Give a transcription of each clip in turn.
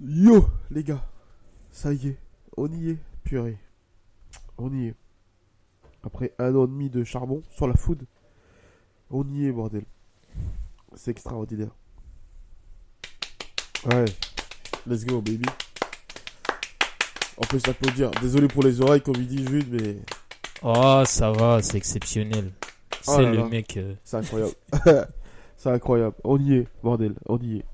Yo, les gars, ça y est, on y est, purée. On y est. Après un an et demi de charbon sur la food, on y est, bordel. C'est extraordinaire. Ouais, let's go, baby. On peut s'applaudir. Désolé pour les oreilles, comme il dit Jude, mais Oh, ça va, c'est exceptionnel. Oh C'est le là. mec. euh, c'est incroyable. c'est incroyable. On y est, bordel, on y est.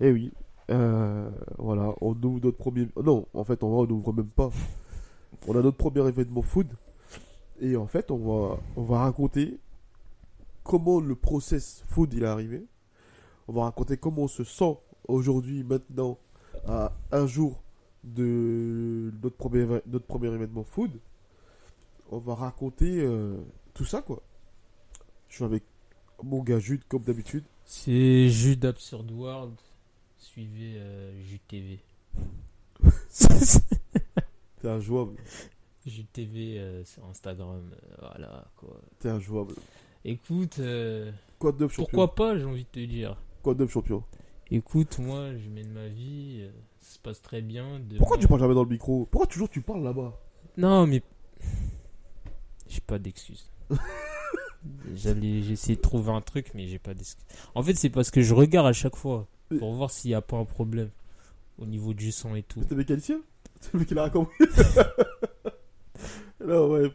Eh oui, euh, voilà, on ouvre notre premier. Non, en fait, on n'ouvre même pas. On a notre premier événement food. Et en fait, on va, on va raconter comment le process food il est arrivé. On va raconter comment on se sent aujourd'hui, maintenant, à un jour de notre premier, notre premier événement food. On va raconter euh, tout ça, quoi. Je suis avec mon gars Jude, comme d'habitude. C'est Jude Absurd World. Suivez euh, Jude TV. T'es injouable. Jude TV euh, sur Instagram. euh, voilà quoi. T'es injouable. Écoute, euh, Quoi de neuf, champion pourquoi pas, j'ai envie de te dire. Quoi de neuf, champion Écoute, moi, je mène ma vie. euh, ça se passe très bien. Pourquoi tu parles jamais dans le micro? Pourquoi toujours tu parles là-bas? Non, mais. J'ai pas d'excuses. J'allais, j'ai essayé de trouver un truc, mais j'ai pas d'excuses. En fait, c'est parce que je regarde à chaque fois pour voir s'il y a pas un problème au niveau du son et tout. T'es mécanicien C'est le mec qui l'a raconté. non, ouais.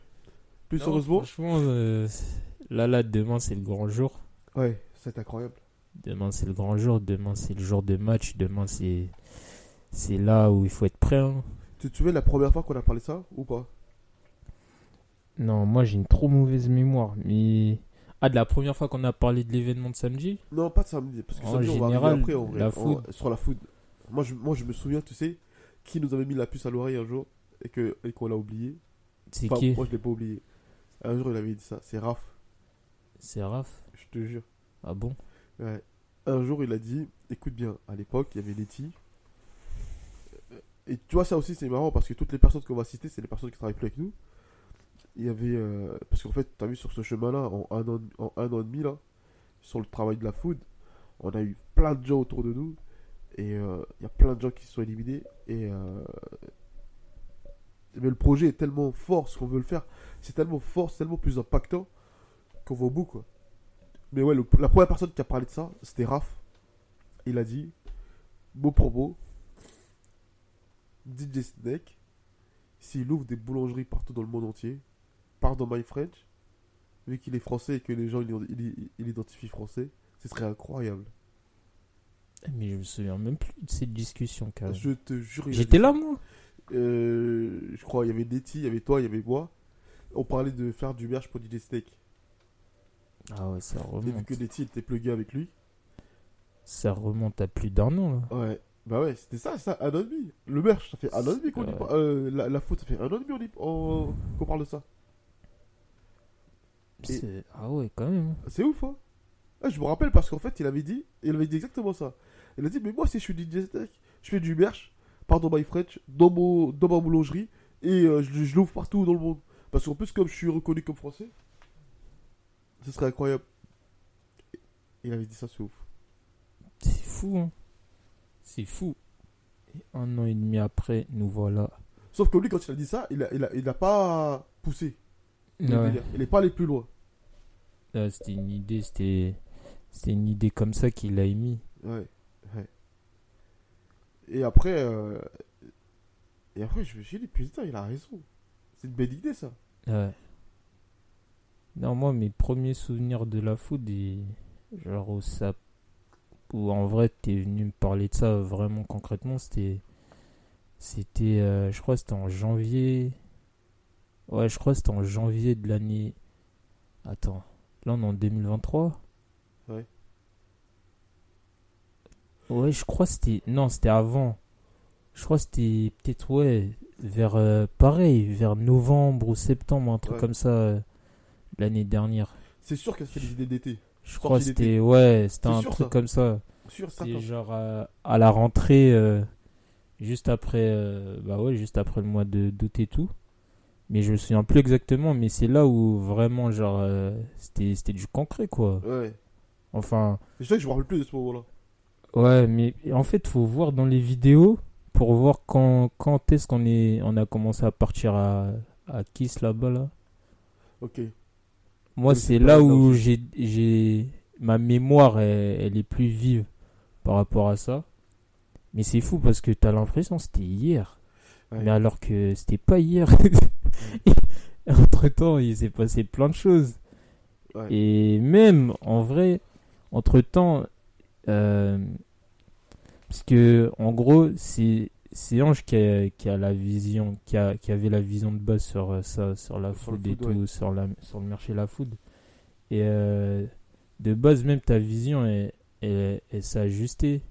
Plus Non, heureusement. Franchement, euh, là, là, demain, c'est le grand jour. Ouais, c'est incroyable. Demain, c'est le grand jour. Demain, c'est le jour de match. Demain, c'est. C'est là où il faut être prêt. hein. Tu te souviens la première fois qu'on a parlé de ça ou pas? Non, moi, j'ai une trop mauvaise mémoire. Mais. Ah, de la première fois qu'on a parlé de l'événement de samedi Non, pas de samedi. Parce que En samedi, on va après en vrai. la en- sur la food. Moi je, moi, je me souviens, tu sais, qui nous avait mis la puce à l'oreille un jour et que- et qu'on l'a oublié. C'est Enfin, qui? moi, je l'ai pas oublié. Un jour, il avait dit ça. C'est Raph, C'est Raph? je te jure. Ah bon? Ouais. Un jour, il a dit écoute bien, à l'époque, il y avait Letty. Et tu vois, ça aussi, c'est marrant parce que toutes les personnes qu'on va citer, c'est les personnes qui travaillent plus avec nous. Il y avait. euh, parce qu'en fait, tu vu sur ce chemin-là, en un, an, en un an et demi, là, sur le travail de la food, on a eu plein de gens autour de nous. Et euh, il y a plein de gens qui se sont éliminés. Et. euh, mais le projet est tellement fort, ce qu'on veut le faire, c'est tellement fort, c'est tellement plus impactant qu'on va au bout. Mais ouais, la première personne qui a parlé de ça, c'était Raph. Il a dit, pour mot, DJ Snake, s'il ouvre des boulangeries partout dans le monde entier, pardon my French, vu qu'il est français et que les gens il, identifient français, ce serait incroyable. Eh, Mais je me souviens même plus de cette discussion, carrément. Je te jure. J'étais là, moi Euh, je crois, il y avait Netty, il y avait toi, il y avait moi. On parlait de faire du merch pour DJ Snake. Ah ouais, ça Et vu remonte. que Netty était plugué avec lui. Ça remonte à plus d'un an, là. Ouais. Bah ouais, c'était ça, ça, un an et demi. Le merch, ça fait un an et demi qu'on y Ouais. par- euh, la, la faute, ça fait un an et demi on- qu'on parle de ça. Et- Ah ouais, quand même. C'est ouf, hein Ah, Je me rappelle parce qu'en fait, il avait dit, il avait dit exactement ça. Il a dit, mais moi, si je suis DJ Tech, je fais du merch, pardon my French, dans, mon, dans ma boulangerie, et euh, je, je l'ouvre partout dans le monde. Parce qu'en plus, comme je suis reconnu comme français, ce serait incroyable. Il avait dit ça, c'est ouf. C'est fou, hein. C'est fou. Et un an et demi après, nous voilà. Sauf que lui, quand il a dit ça, il a, il a, il a pas poussé. Ouais. Il est pas allé plus loin. Ouais, c'était une idée, c'était. C'était une idée comme ça qu'il a émis. Ouais, ouais. Et après, euh, et après, je me suis dit, putain, il a raison. C'est une belle idée, ça. Ouais. Non, moi, mes premiers souvenirs de la food, et genre où ça. Où en vrai, t'es venu me parler de ça vraiment concrètement, c'était. C'était. euh, je crois c'était en janvier. Ouais, je crois que c'était en janvier de l'année. Attends. Là, on est en 2023 Ouais. Ouais, je crois que c'était. Non, c'était avant. Je crois que c'était peut-être, ouais, vers. euh, pareil, vers novembre ou septembre, un truc Ouais. comme ça, euh, l'année dernière. C'est sûr qu'elle fait des idées d'été. Je crois que d'été. c'était. Ouais, c'était C'est un sûr, truc ça. comme ça. Sûr, ça. C'est genre euh, à la rentrée, euh, juste après. euh, bah ouais, juste après le mois de d'août et tout. Mais je me souviens plus exactement, mais c'est là où vraiment, genre, euh, c'était c'était du concret, quoi. Ouais. Enfin. C'est vrai que je me rappelle plus de ce moment-là. Ouais, mais en fait, faut voir dans les vidéos pour voir quand, quand est-ce qu'on est, on a commencé à partir à, à Kiss là-bas là. Ok. Moi, c'est là où j'ai, j'ai, ma mémoire, elle, elle est plus vive par rapport à ça. Mais c'est fou parce que t'as l'impression que c'était hier. Ouais. Mais alors que c'était pas hier. Entre temps, il s'est passé plein de choses. Ouais. Et même, en vrai, entre-temps, euh, parce que, en gros, c'est c'est Ange qui a, qui a la vision, qui, a, qui avait la vision de base sur euh, ça, sur la Sur food et tout, ouais. sur, la, sur le marché la food. Et euh, de base, même ta vision, elle, elle, elle s'est ajustée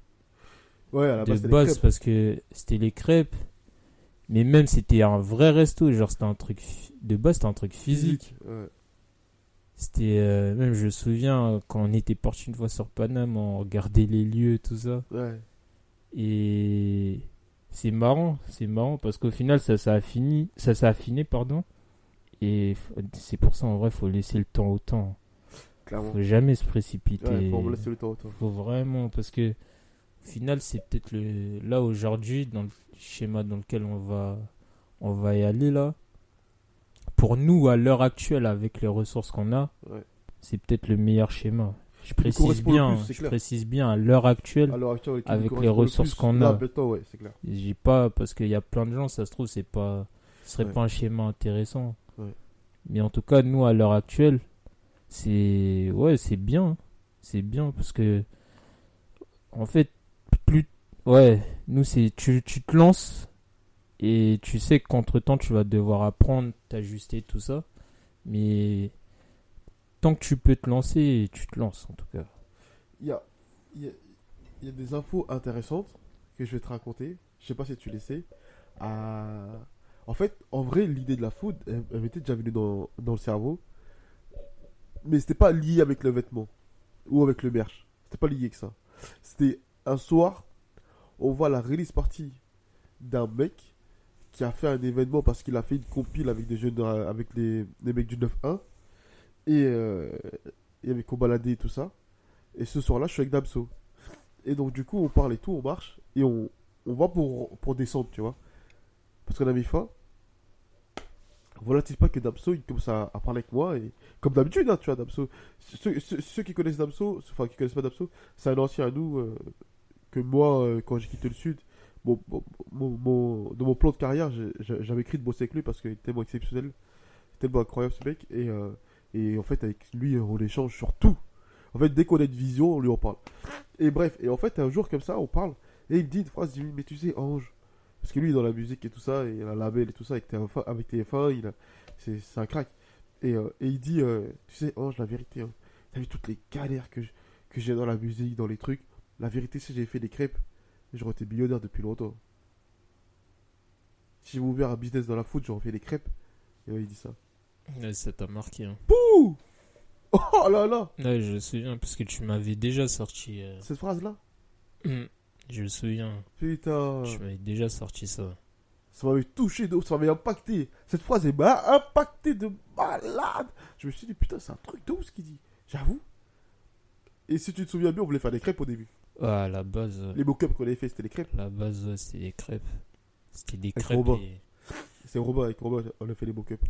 Ouais, à la de base, parce que c'était les crêpes. Mais même c'était un vrai resto, genre c'était un truc de base c'était un truc physique. Ouais. C'était euh, même je me souviens euh, quand on était parti une fois sur Paname, on regardait les lieux tout ça Ouais. et c'est marrant, c'est marrant parce qu'au final ça ça a fini, ça s'est affiné pardon. Et c'est pour ça en vrai faut laisser le temps au temps. Clairement. Faut jamais se précipiter. Ouais, faut me laisser le temps au temps. Faut vraiment, parce que final, c'est peut-être le là aujourd'hui, dans le schéma dans lequel on va, on va y aller là. Pour nous, à l'heure actuelle, avec les ressources qu'on a, Ouais. c'est peut-être le meilleur schéma. Je précise bien, plus, je clair. précise bien à l'heure actuelle. Avec les le ressources qu'on a. ouais. J'ai pas parce qu'il y a plein de gens, ça se trouve, c'est pas, ce serait Ouais. pas un schéma intéressant. Mais en tout cas, nous à l'heure actuelle, c'est ouais, c'est bien, c'est bien parce que en fait, ouais, nous c'est tu, tu te lances et tu sais qu'entre temps tu vas devoir apprendre, t'ajuster tout ça, mais tant que tu peux te lancer, tu te lances en tout cas. Il y a, y, y a des infos intéressantes que je vais te raconter. Je sais pas si tu les sais. Ah, En fait, en vrai, l'idée de la food, elle, elle m'était déjà venue dans, dans le cerveau. Mais c'était pas lié avec le vêtement ou avec le merch. C'était pas lié que ça. C'était un soir, on voit la release party d'un mec qui a fait un événement parce qu'il a fait une compile avec des jeunes, euh, avec les, les mecs du 9-1. Et euh, il y avait qu'on baladait et tout ça. Et ce soir-là, je suis avec Damso. Et donc, du coup, on parle et tout, on marche. Et on, on va pour, pour descendre, tu vois. Parce qu'on avait faim. Voilà, tu pas que Damso, il commence à, parler avec moi. Et comme d'habitude, hein, tu vois, Damso. Ceux qui connaissent Damso, enfin, qui connaissent pas Damso, c'est un ancien à nous. euh, que moi, euh, quand j'ai quitté le Sud, mon, mon, mon- dans mon plan de carrière, j'avais écrit de bosser avec lui parce qu'il est tellement exceptionnel. Tellement incroyable ce mec. Et, euh, et en fait, avec lui, on échange sur tout. En fait, dès qu'on a une vision, on lui en parle. Et bref, et en fait, un jour comme ça, on parle, et il me dit une phrase, il me dit, mais tu sais, Ange, parce que lui, dans la musique et tout ça, et la label et tout ça, avec TF1, avec TF1 il a, c'est, un crack. Et, euh, et il dit, tu sais, Ange, la vérité, hein, t'as vu toutes les galères que j'ai dans la musique, dans les trucs, la vérité, si j'avais fait des crêpes, j'aurais été millionnaire depuis longtemps. Si j'avais ouvert un business dans la foot, j'aurais fait des crêpes. Et ouais, il dit ça. ça t'a marqué. Hein. Pouh Oh là là Ouais, je me souviens parce que tu m'avais déjà sorti. euh, Cette phrase-là? Hum, Je me souviens. Putain Tu m'avais déjà sorti ça. Ça m'avait touché, de ça m'avait impacté. Cette phrase elle m'a impacté de malade. Je me suis dit, putain, c'est un truc de ouf ce qu'il dit. J'avoue. Et si tu te souviens bien, on voulait faire des crêpes au début. Ah, la base. Les mock-ups qu'on avait fait, c'était des crêpes. la base, ouais, c'était des crêpes. C'était des Avec crêpes. Robin. et- C'est Robin avec Robin, on a fait les mock-ups.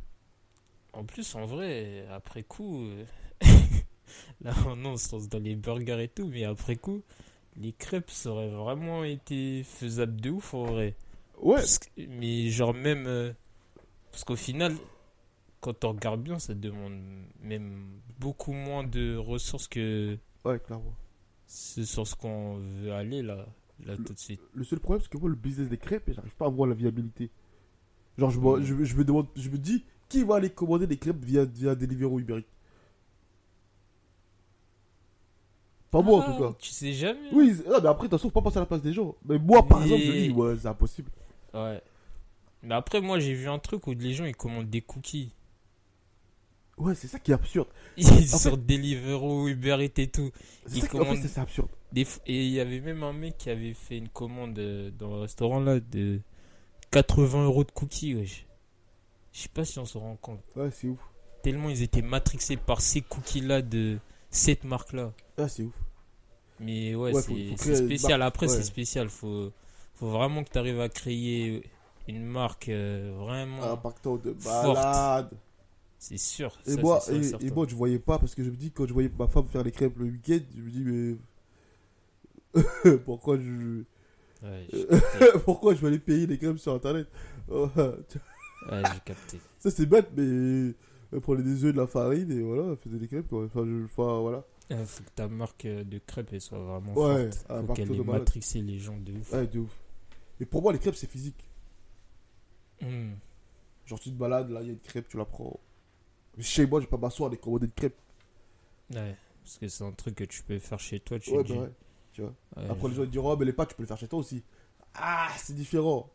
En plus, en vrai, après coup, euh, là, non, on se lance dans les burgers et tout, mais après coup, les crêpes, ça aurait vraiment été faisable de ouf, en vrai. Ouais, que- mais genre même... euh, parce qu'au final, quand on regarde bien, ça demande même beaucoup moins de ressources que ouais, clairement. Ce sur ce qu'on veut aller, là, là tout de suite. Le seul problème, c'est que moi, le business des crêpes, j'arrive pas à voir la viabilité. Genre, je, me- je, je me demande, je me dis, qui va aller commander des crêpes via, via Deliveroo Uber Pas moi, en Ah, tout cas. Tu sais jamais. Oui, c'est- non, mais après, attention, faut pas passer à la place des gens. Mais moi, par exemple, je dis, ouais, c'est impossible. Ouais. Mais après, moi, j'ai vu un truc où les gens, ils commandent des cookies. Ouais, c'est ça qui est absurde. Ils En sur Deliveroo, Uber Eats et tout. C'est Ils ça qui, en fait, commandent- c'est c'est absurde. Des Et il y avait même un mec qui avait fait une commande euh, dans le restaurant là de 80 euros de cookies, wesh. Je sais pas si on se rend compte. Ouais, c'est ouf. Tellement ils étaient matrixés par ces cookies là de cette marque là. Ouais, c'est ouf. Mais ouais, c'est spécial. marque, Après, ouais. c'est spécial. Faut, faut vraiment que tu arrives à créer une marque euh, vraiment. Impactant de Forte. C'est sûr. Et ça, moi, sûr et, moi, je voyais pas parce que je me dis, quand je voyais ma femme faire les crêpes le week-end, je me dis, mais. pourquoi je. Ouais, pourquoi je vais aller payer les crêpes sur internet? Ouais, j'ai capté. Ça, c'est bête, mais. Elle prenait des œufs, de la farine et voilà, elle faisait des crêpes. Quoi. Enfin, je, enfin, voilà. Il faut que ta marque euh, de crêpes elle soit vraiment Ouais, forte. Faut qu'elle ait matrixé les gens de ouf. Ouais, de ouf. Et pour moi, les crêpes, c'est physique. Hmm. Genre, tu te balades, là, il y a une crêpe, tu la prends. Chez moi, je vais pas m'asseoir et commander une crêpe. Ouais, parce que c'est un truc que tu peux faire chez toi. Tu Ouais, bah ouais. Tu vois. Ouais, Après, les gens diront, oh, mais les pâtes, tu peux les faire chez toi aussi. Ah, c'est différent.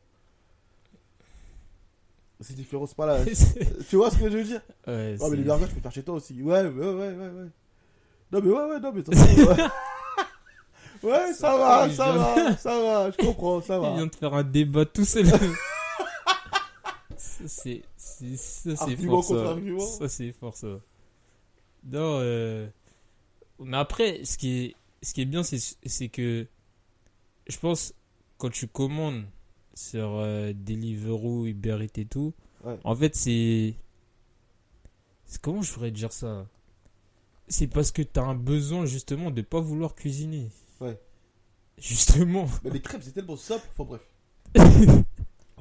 C'est différent, c'est pas là. tu vois ce que je veux dire? Ouais, Ah, mais les burgers, tu peux les faire chez toi aussi. Ouais, ouais, ouais, ouais, ouais. Non, mais ouais, ouais, non, mais ouais. Ouais, ça va, il ça vient- va, ça va, je comprends, ça Il va. vient de faire un débat tout seul. C'est ça, c'est fort, ça. Ça, c'est fort, ça. Non, euh, mais après, ce qui est, ce qui est bien, c'est que je pense, quand tu commandes sur euh, Deliveroo, Uber Eats et tout, Ouais. en fait, c'est. Comment je pourrais dire ça? C'est parce que tu as un besoin, justement, de pas vouloir cuisiner. Ouais. Justement. Mais les crêpes, c'est tellement simple. Enfin, bref.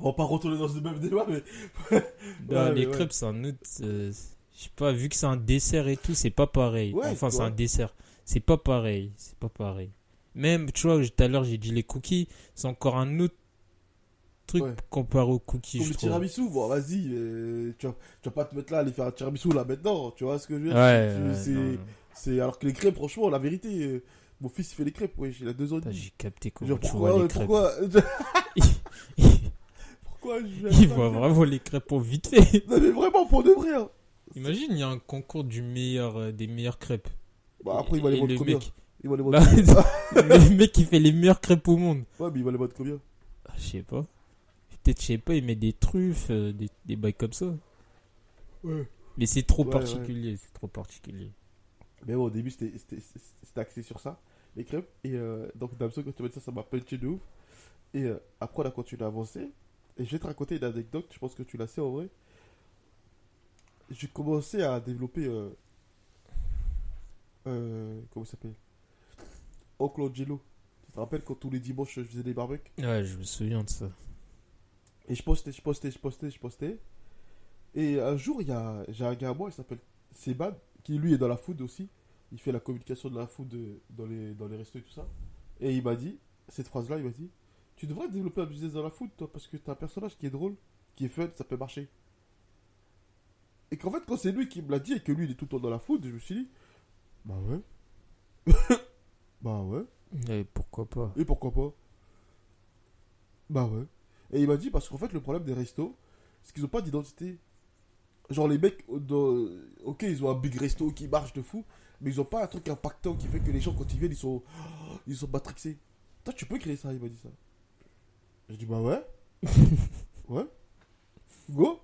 On va pas retourner dans ce même débat, mais. Ouais, les mais ouais. crêpes, c'est un autre. euh, je sais pas, vu que c'est un dessert et tout, c'est pas pareil. Ouais, enfin, c'est un dessert. C'est pas pareil. C'est pas pareil. Même, tu vois, tout à l'heure, j'ai dit les cookies, c'est encore un autre truc comparé aux cookies, Comme je le trouve. tiramisu, bon, vas-y. euh, tu, vas, tu vas pas te mettre là, aller faire un tiramisu là maintenant. Tu vois ce que je veux dire? C'est- alors que les crêpes, franchement, la vérité, euh, mon fils il fait les crêpes, ouais, il a deux ans. et Putain, demi. J'ai capté comment Genre tu pourquoi, vois les euh, crêpes. pourquoi, pourquoi je vais il faire vraiment les crêpes au vite fait. Non mais vraiment pour de vrai. hein. Imagine, il y a un concours du meilleur, euh, des meilleures crêpes. Bah après il va Et les vendre le combien mec- Il va les Bah, vendre combien le mec qui fait les meilleures crêpes au monde. Ouais mais il va les vendre combien Ah, Je sais pas. Peut-être, je sais pas, il met des truffes, euh, des, des bails comme ça. Ouais. Mais c'est trop Ouais, particulier, c'est trop particulier. Mais bon au début c'était c'était- c'était axé sur ça, les crêpes. Et euh, donc Damso quand tu m'as dit ça, ça m'a punché de ouf. Et euh, après on a continué à avancer. Et je vais te raconter une anecdote, je pense que tu la sais en vrai. J'ai commencé à développer... Euh, euh, comment ça s'appelle? Oncle Angelo. Tu te rappelles quand tous les dimanches je faisais des barbecues? Ouais, je me souviens de ça. Et je postais, je postais, je postais, je postais. Et un jour, il y a, j'ai un gars à moi, il s'appelle Sebad, qui lui est dans la food aussi. Il fait la communication de la food euh, dans les, dans les restos et tout ça. Et il m'a dit, cette phrase-là, il m'a dit Tu devrais développer un business dans la food, toi, parce que t'as un personnage qui est drôle, qui est fun, ça peut marcher. Et qu'en fait, quand c'est lui qui me l'a dit et que lui, il est tout le temps dans la food, je me suis dit Bah ouais. bah ouais. Ouais, pourquoi pas? Et pourquoi pas? Bah ouais. Et il m'a dit parce qu'en fait le problème des restos, c'est qu'ils ont pas d'identité. Genre les mecs, dans- ok ils ont un big resto qui marche de fou, mais ils ont pas un truc impactant qui fait que les gens quand ils viennent ils sont, ils sont matrixés. Toi tu peux créer ça, il m'a dit ça. J'ai dit bah ouais. ouais. Go.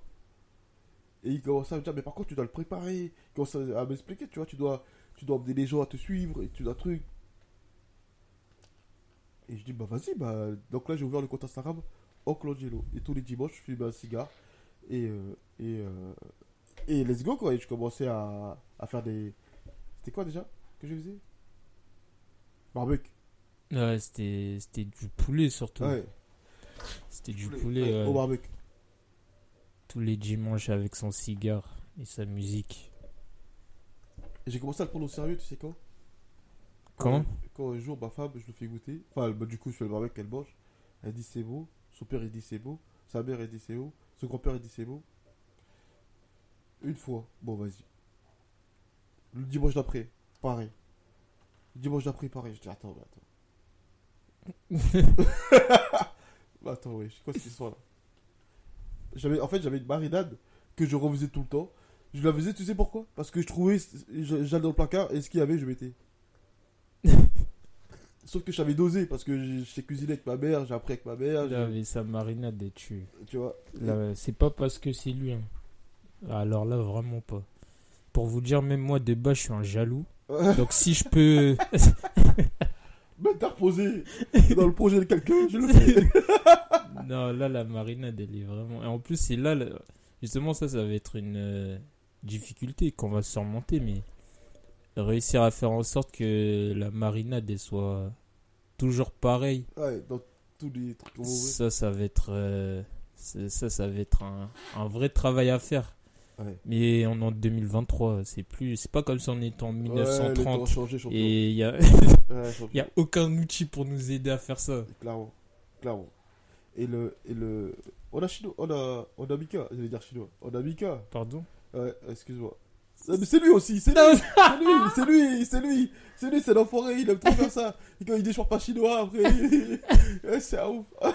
Et il commence à me dire mais par contre tu dois le préparer. Il commence à m'expliquer, tu vois, tu dois, tu dois emmener les gens à te suivre et tu dois truc. Et je dis, bah vas-y, bah. Donc là, j'ai ouvert le compte Instagram, Oncle Angelo. Et tous les dimanches, je fume un cigare. Et, euh, et, euh, et let's go, quoi. Et je commençais à, à faire des. C'était quoi déjà que je faisais? Barbecue. Ouais, c'était c'était du poulet surtout. Ouais. C'était du poulet Au barbecue. tous les dimanches avec son cigare et sa musique. J'ai commencé à le prendre au sérieux, tu sais quand? Quand Quand un jour, ma femme, je le fais goûter. Enfin, bah, du coup, je fais le barbecue, elle mange. Elle dit c'est beau. Son père, il dit c'est beau. Sa mère, elle dit c'est beau. Son grand-père, il dit c'est beau. Une fois. Bon, vas-y. Le dimanche d'après, pareil. Il dit, moi, je l'ai préparé. Je dis, attends, mais attends. Bah, attends, oui, c'est quoi cette histoire là? J'avais, En fait, j'avais une marinade que je refaisais tout le temps. Je la faisais, tu sais pourquoi? Parce que je trouvais, j'allais dans le placard et ce qu'il y avait, je mettais. Sauf que je savais doser parce que j'ai cuisiné avec ma mère, j'ai appris avec ma mère, avait sa marinade et tu. tu vois? C'est pas parce que c'est lui. hein. Alors là, vraiment pas. Pour vous dire, même moi de bas, je suis un jaloux. Donc si je peux. Reposé dans le projet de quelqu'un, je le fais. non, là, la marinade, elle est vraiment. Et en plus, c'est là. Justement, ça, ça va être une euh, difficulté qu'on va surmonter. Mais réussir à faire en sorte que la marinade, elle soit toujours pareille. Ouais, dans tous les trucs. Ça, ça va être. euh, ça, ça va être un, un vrai travail à faire. Ouais. Mais on est en 2023, c'est plus, c'est pas comme si on était en Ouais, les temps 1930 ont changé, champion. et il y a, Ouais, y a aucun outil pour nous aider à faire ça. Clairement. Clairement. Et le, et le... On a chinois, on a, on a Mika, j'allais dire chinois. On a Mika. Pardon? Ouais, excuse-moi. C'est- Mais c'est lui aussi, c'est lui, c'est lui, c'est lui, c'est lui, c'est l'enfoiré, il aime trop faire ça. Et quand il dit je parle pas chinois après, ouais, c'est un ouf.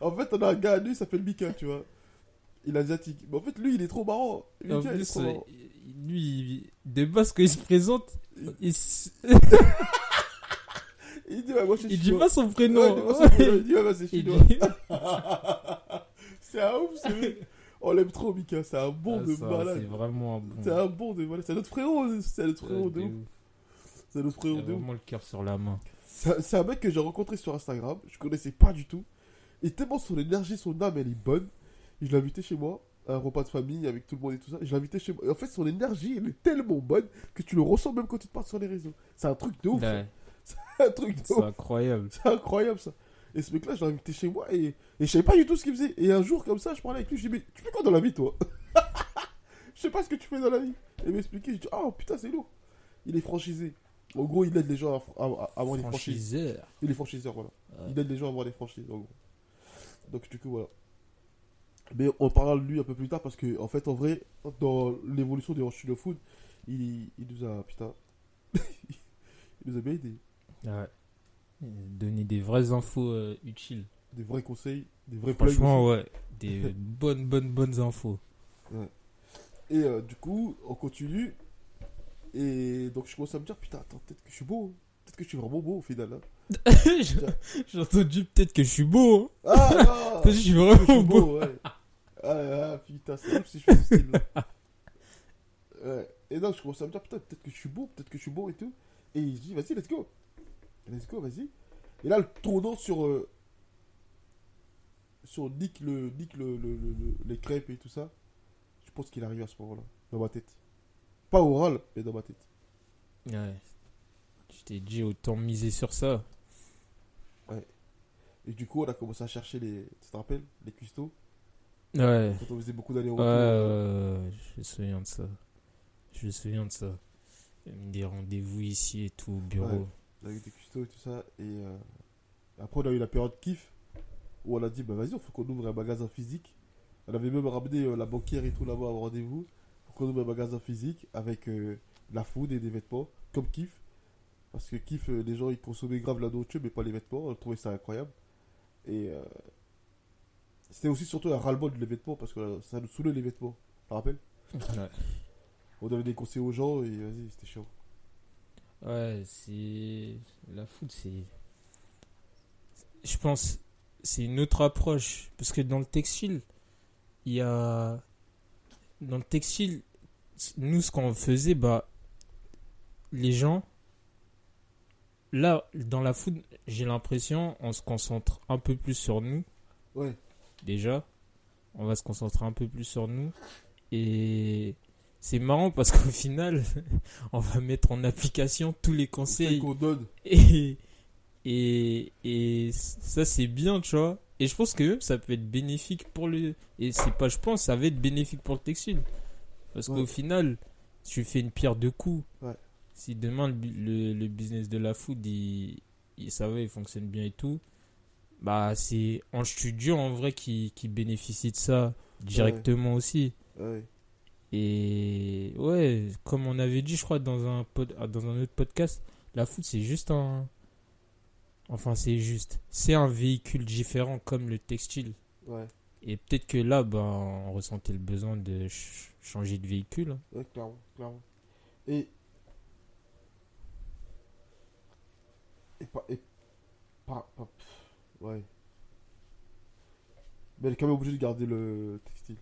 en fait, on a un gars à lui, il s'appelle Mika, tu vois. Il est asiatique. Mais en fait, lui, il est trop marrant. En il est plus, euh, lui, il- de base, quand il se présente, il, s- Il dit, ouais, moi je suis il dit chinois. pas son Ouais, prénom. il dit pas son prénom, il dit, ouais, bah, c'est Il chinois. dit- C'est un ouf, c'est. On l'aime trop, Mika. C'est un bon Ah, de ça, malade. C'est vraiment un bon. C'est un bon de malade. C'est notre frérot. C'est notre frérot Ouais, de ouf. C'est notre Il frérot de ouf. vraiment le cœur sur la main. C'est un mec que j'ai rencontré sur Instagram. Je connaissais pas du tout. Et tellement son énergie, son âme, elle est bonne. Je invité chez moi. à Un repas de famille avec tout le monde et tout ça. Et je invité chez moi. Et en fait, son énergie, elle est tellement bonne que tu le ressens même quand tu te parles sur les réseaux. C'est un truc de ouf. Ouais, C'est un truc de c'est incroyable. C'est incroyable ça. Et ce mec-là, je l'ai invité chez moi et, et je savais pas du tout ce qu'il faisait. Et un jour, comme ça, je parlais avec lui, je lui dit, mais tu fais quoi dans la vie, toi? Je sais pas ce que tu fais dans la vie. Et il m'expliquait, je dis, oh putain, c'est lourd. Il est franchisé. En gros, il aide les gens à, à- à avoir des franchises. Il est franchiseur, voilà. Ouais. Il aide les gens à avoir des franchises, en gros. Donc, du coup, voilà. Mais on parlera de lui un peu plus tard parce que, en fait, en vrai, dans l'évolution des Chino Food, il, il nous a, putain, il nous a bien aidé. Ouais. Donner des vraies infos euh, utiles. Des vrais conseils, des vrais Franchement, ouais. Des bonnes, bonnes, bonnes infos. Et euh, du coup, on continue. Et donc, je commence à me dire, putain, attends, peut-être que je suis beau. hein. Peut-être que je suis vraiment beau au final. hein. J'ai entendu peut-être que je suis beau. hein. Ah non Peut-être que je suis Je vraiment suis beau. beau, ouais. Ah, putain, c'est ouf si je fais ce style-là. Ouais. Et donc, je commence à me dire, putain, peut-être que je suis beau, peut-être que je suis beau et tout. Et je dis, vas-y, let's go. Let's go, vas-y. Et là, le tournant sur. euh, sur Nick, le, Nick le, le- le- le- les crêpes et tout ça, je pense qu'il arrive à ce moment-là, dans ma tête. Pas oral, mais dans ma tête. Ouais. Je t'ai dit autant miser sur ça. Et du coup, on a commencé à chercher les. Tu te rappelles Les custos Ouais. Quand on faisait beaucoup d'allers Ouais, retour ouais, ouais, je me souviens de ça. Je me souviens de ça. Des rendez-vous ici et tout au bureau. Ouais. avec des custos et tout ça. Et euh, après, on a eu la période kiff où on a dit, bah vas-y, il faut qu'on ouvre un magasin physique. On avait même ramené euh, la banquière et tout là-bas au rendez-vous. Faut qu'on ouvre un magasin physique avec euh, de la food et des vêtements, comme kiff. Parce que kiff, euh, les gens ils consommaient grave la nourriture, mais pas les vêtements. On trouvait ça incroyable. Et euh, c'était aussi surtout un ras-le-bol des vêtements parce que ça nous saoulait les vêtements. Tu te rappelles Ouais. On donnait des conseils aux gens et vas-y, c'était chiant. Ouais, c'est. La food, c'est. Je pense. C'est une autre approche. Parce que dans le textile, il y a. Dans le textile, nous, ce qu'on faisait, bah. Les gens. Là, dans la food, j'ai l'impression, on se concentre un peu plus sur nous. Ouais, déjà. On va se concentrer un peu plus sur nous. Et c'est marrant parce qu'au final, on va mettre en application tous les conseils. qu'on donne. Et, et, et ça, c'est bien, tu vois. Et je pense que même ça peut être bénéfique pour le. Et c'est pas, je pense, ça va être bénéfique pour le textile. Parce Ouais. qu'au final, tu fais une pierre deux coups. Ouais. Si demain le, le business de la food, il, il- ça va, il fonctionne bien et tout, bah c'est en studio en vrai qui, qui bénéficie de ça directement aussi. Ouais. Et ouais, comme on avait dit, je crois, dans un, pod- ah, dans un autre podcast, la food, c'est juste un. Enfin, c'est juste. C'est un véhicule différent comme le textile. Ouais, Et peut-être que là, ben, on ressentait le besoin de ch- changer de véhicule. ouais, clairement, clairement. Et. Et ouais. Mais elle est quand même obligée de garder le textile.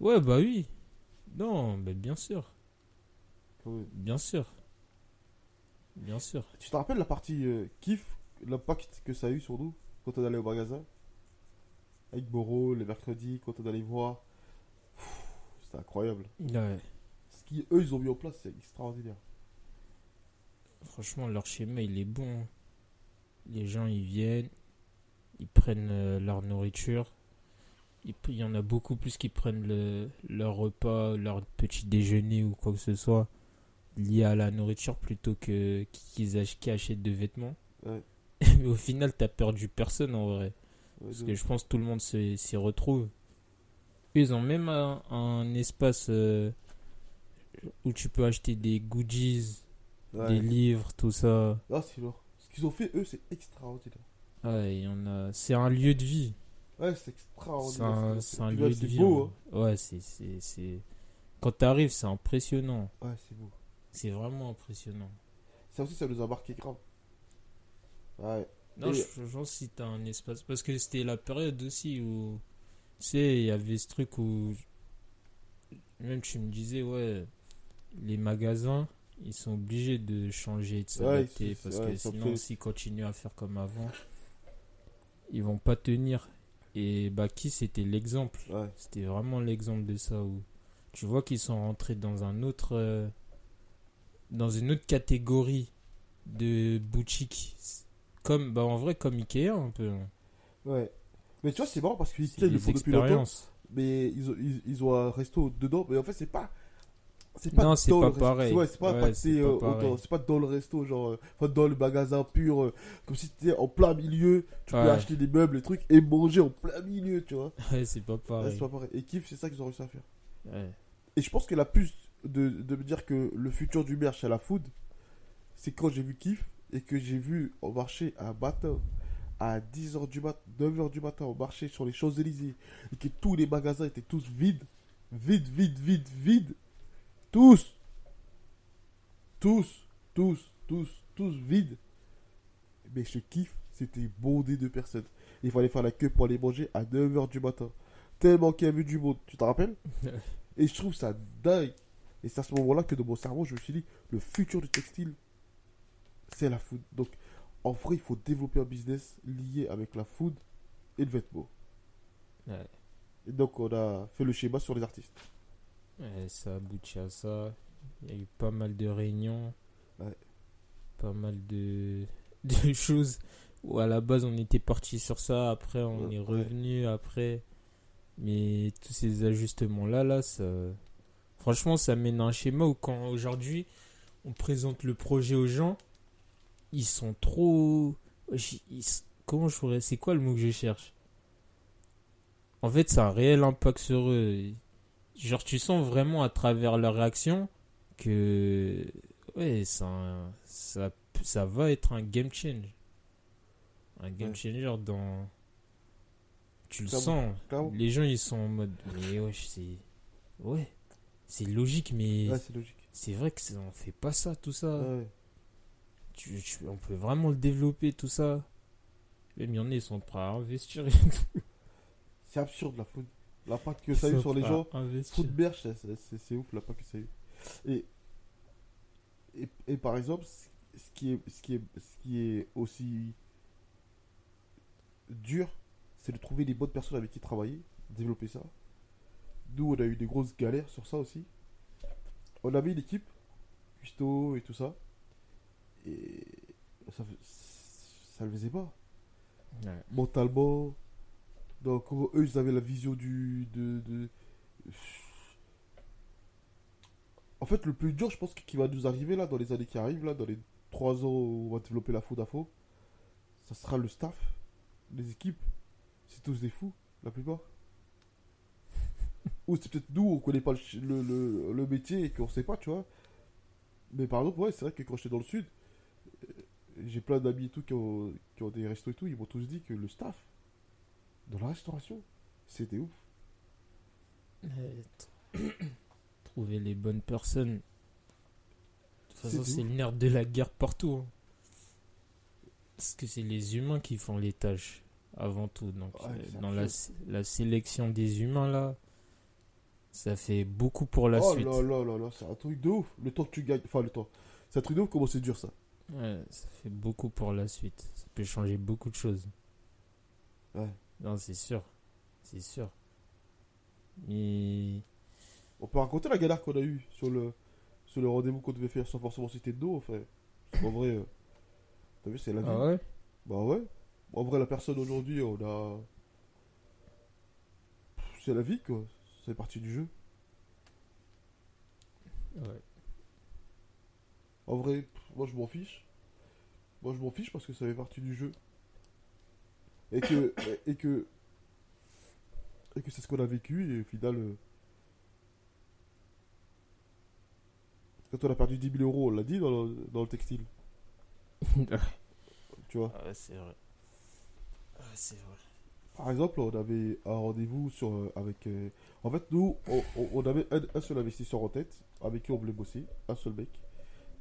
Ouais, bah oui. Non, mais bien sûr. même. Bien sûr. Bien sûr. Tu te rappelles la partie euh, kiff, l'impact que ça a eu sur nous quand on allait au magasin? Avec Boro, les mercredis, quand on allait voir. C'était incroyable. Ouais. Ce qu'eux, ils ont mis en place, c'est extraordinaire. Franchement, leur schéma, il est bon. Les gens, ils viennent, ils prennent euh, leur nourriture. Il y en a beaucoup plus qui prennent le, leur repas, leur petit déjeuner ou quoi que ce soit lié à la nourriture plutôt que qu'ils ach- qui achètent de vêtements. Ouais. Mais au final, t'as perdu personne en vrai. Ouais, Parce que je pense que tout le monde s'y retrouve. Ils ont même un, un espace euh, où tu peux acheter des goodies, Ouais. des livres, tout ça. Ah, c'est lourd. Ce qu'ils ont fait, eux, c'est extraordinaire. Ouais, a. C'est un lieu de vie. Ouais, c'est extraordinaire. c'est un lieu de vie. Beau, hein. Ouais, c'est, c'est, c'est. Quand t'arrives, c'est impressionnant. hein. Ouais, c'est beau. C'est vraiment impressionnant. Ça aussi, ça nous a marqué grave. Ouais. Non, Et- je, pense que si t'as un espace. Parce que c'était la période aussi où. Tu sais, il y avait ce truc où. Même tu me disais, ouais, les magasins, ils sont obligés de changer, de s'adapter. parce ouais, que sinon, s'ils continuent à faire comme avant, ils vont pas tenir. Et bah, qui c'était l'exemple Ouais. C'était vraiment l'exemple de ça où tu vois qu'ils sont rentrés dans un autre euh, dans une autre catégorie de boutique comme bah en vrai comme Ikea un peu hein. Ouais. Mais tu vois, c'est marrant parce qu'ils C'est le des font depuis longtemps. expériences Mais ils ont, ils, ils ont un resto dedans. Mais en fait, c'est pas. C'est pas Non, c'est pas le resto. pareil. Ouais, c'est pas Ouais, impacté, c'est pas euh, pareil. C'est pas dans le resto, genre. euh, dans le magasin pur. euh, comme si tu étais en plein milieu. Tu peux Ouais. acheter des meubles, des trucs et manger en plein milieu, tu vois. ouais c'est pas pareil c'est pas pareil. Et Kif, c'est ça qu'ils ont réussi à faire. Et je pense que la plus de, de me dire que le futur du merch à la food, c'est quand j'ai vu Kif et que j'ai vu au marché un matin à 10h du matin, 9h du matin au marché sur les Champs-Élysées et que tous les magasins étaient tous vides, vides, vides, vides, vides, tous, tous, tous, tous, tous vides. Mais chez Kif, c'était bondé de personnes. Il fallait faire la queue pour aller manger à 9h du matin. Tellement qu'il y avait du monde, tu te rappelles? Et je trouve ça dingue. Et c'est à ce moment-là que dans mon cerveau, je me suis dit, le futur du textile, c'est la food. Donc, en vrai, il faut développer un business lié avec la food et le vêtement. Ouais. Et donc, on a fait le schéma sur les artistes. Ouais, ça aboutit à ça. Il y a eu pas mal de réunions. Ouais. pas mal de, de choses où à la base on était parti sur ça. Après on Ouais, est revenu après. Mais tous ces ajustements là là ça franchement ça mène à un schéma où quand aujourd'hui on présente le projet aux gens ils sont trop ils- comment je pourrais c'est quoi le mot que je cherche? En fait ça a un réel impact sur eux genre tu sens vraiment à travers leur réaction que ouais ça ça ça va être un game change un game Ouais. changer dans tu le sens. Les gens ils sont en mode mais ouais c'est ouais c'est logique mais Ouais, c'est vrai que on fait pas ça tout ça. Ouais. Tu- tu- on peut vraiment le développer tout ça. Même il y en a ils sont prêts à investir C'est absurde la food. L'impact que ça a eu sur les gens. c'est- ouf l'impact que ça a eu. Et, et, et par exemple, ce qui est, ce qui est, ce qui est aussi dur, c'est de trouver les bonnes personnes avec qui travailler, développer ça. Nous, on a eu des grosses galères sur ça aussi. On avait une équipe, cuistot et tout ça, et ça, ça le faisait pas Ouais. mentalement. Donc, eux, ils avaient la vision du. De, En fait, le plus dur, je pense, qui va nous arriver là, dans les années qui arrivent, là, dans les 3 ans où on va développer la food info, ça sera le staff, les équipes. C'est tous des fous, la plupart. Ou c'est peut-être nous, on connaît pas le, ch- le, le, le métier et qu'on sait pas, tu vois. Mais par exemple, ouais, c'est vrai que quand j'étais dans le sud, euh, j'ai plein d'amis et tout qui ont, qui ont des restos et tout, ils m'ont tous dit que le staff dans la restauration, c'était ouf. Euh, tr- Trouver les bonnes personnes. De toute façon, C'est le nerf de la guerre partout. hein. Parce que c'est les humains qui font les tâches avant tout. Donc, Ouais, euh, dans la, sélection des humains, là, ça fait beaucoup pour la oh suite. là là là là, c'est un truc de ouf. Le temps que tu gagnes, enfin le temps. C'est un truc de ouf comment c'est dur ça. Ouais, ça fait beaucoup pour la suite. Ça peut changer beaucoup de choses. Ouais. Non, c'est sûr. C'est sûr. Mais. On peut raconter la galère qu'on a eue sur le, sur le rendez-vous qu'on devait faire sans forcément citer de nom, enfin. Parce qu'en vrai, euh, t'as vu, c'est la vie. Ah ouais? Bah ouais. En vrai, la personne aujourd'hui, on a. C'est la vie, quoi. C'est partie du jeu. Ouais. En vrai, moi je m'en fiche. Moi je m'en fiche parce que ça fait partie du jeu. Et que. et que. Et que c'est ce qu'on a vécu, et au final. euh, Quand on a perdu 10 000 euros, on l'a dit dans le, dans le textile. Tu vois. Ah ouais, c'est vrai. Ah, c'est vrai. Par exemple, on avait un rendez-vous sur, euh, avec. euh, En fait, nous, on, avait un, un seul investisseur en tête avec qui on voulait bosser, un seul mec.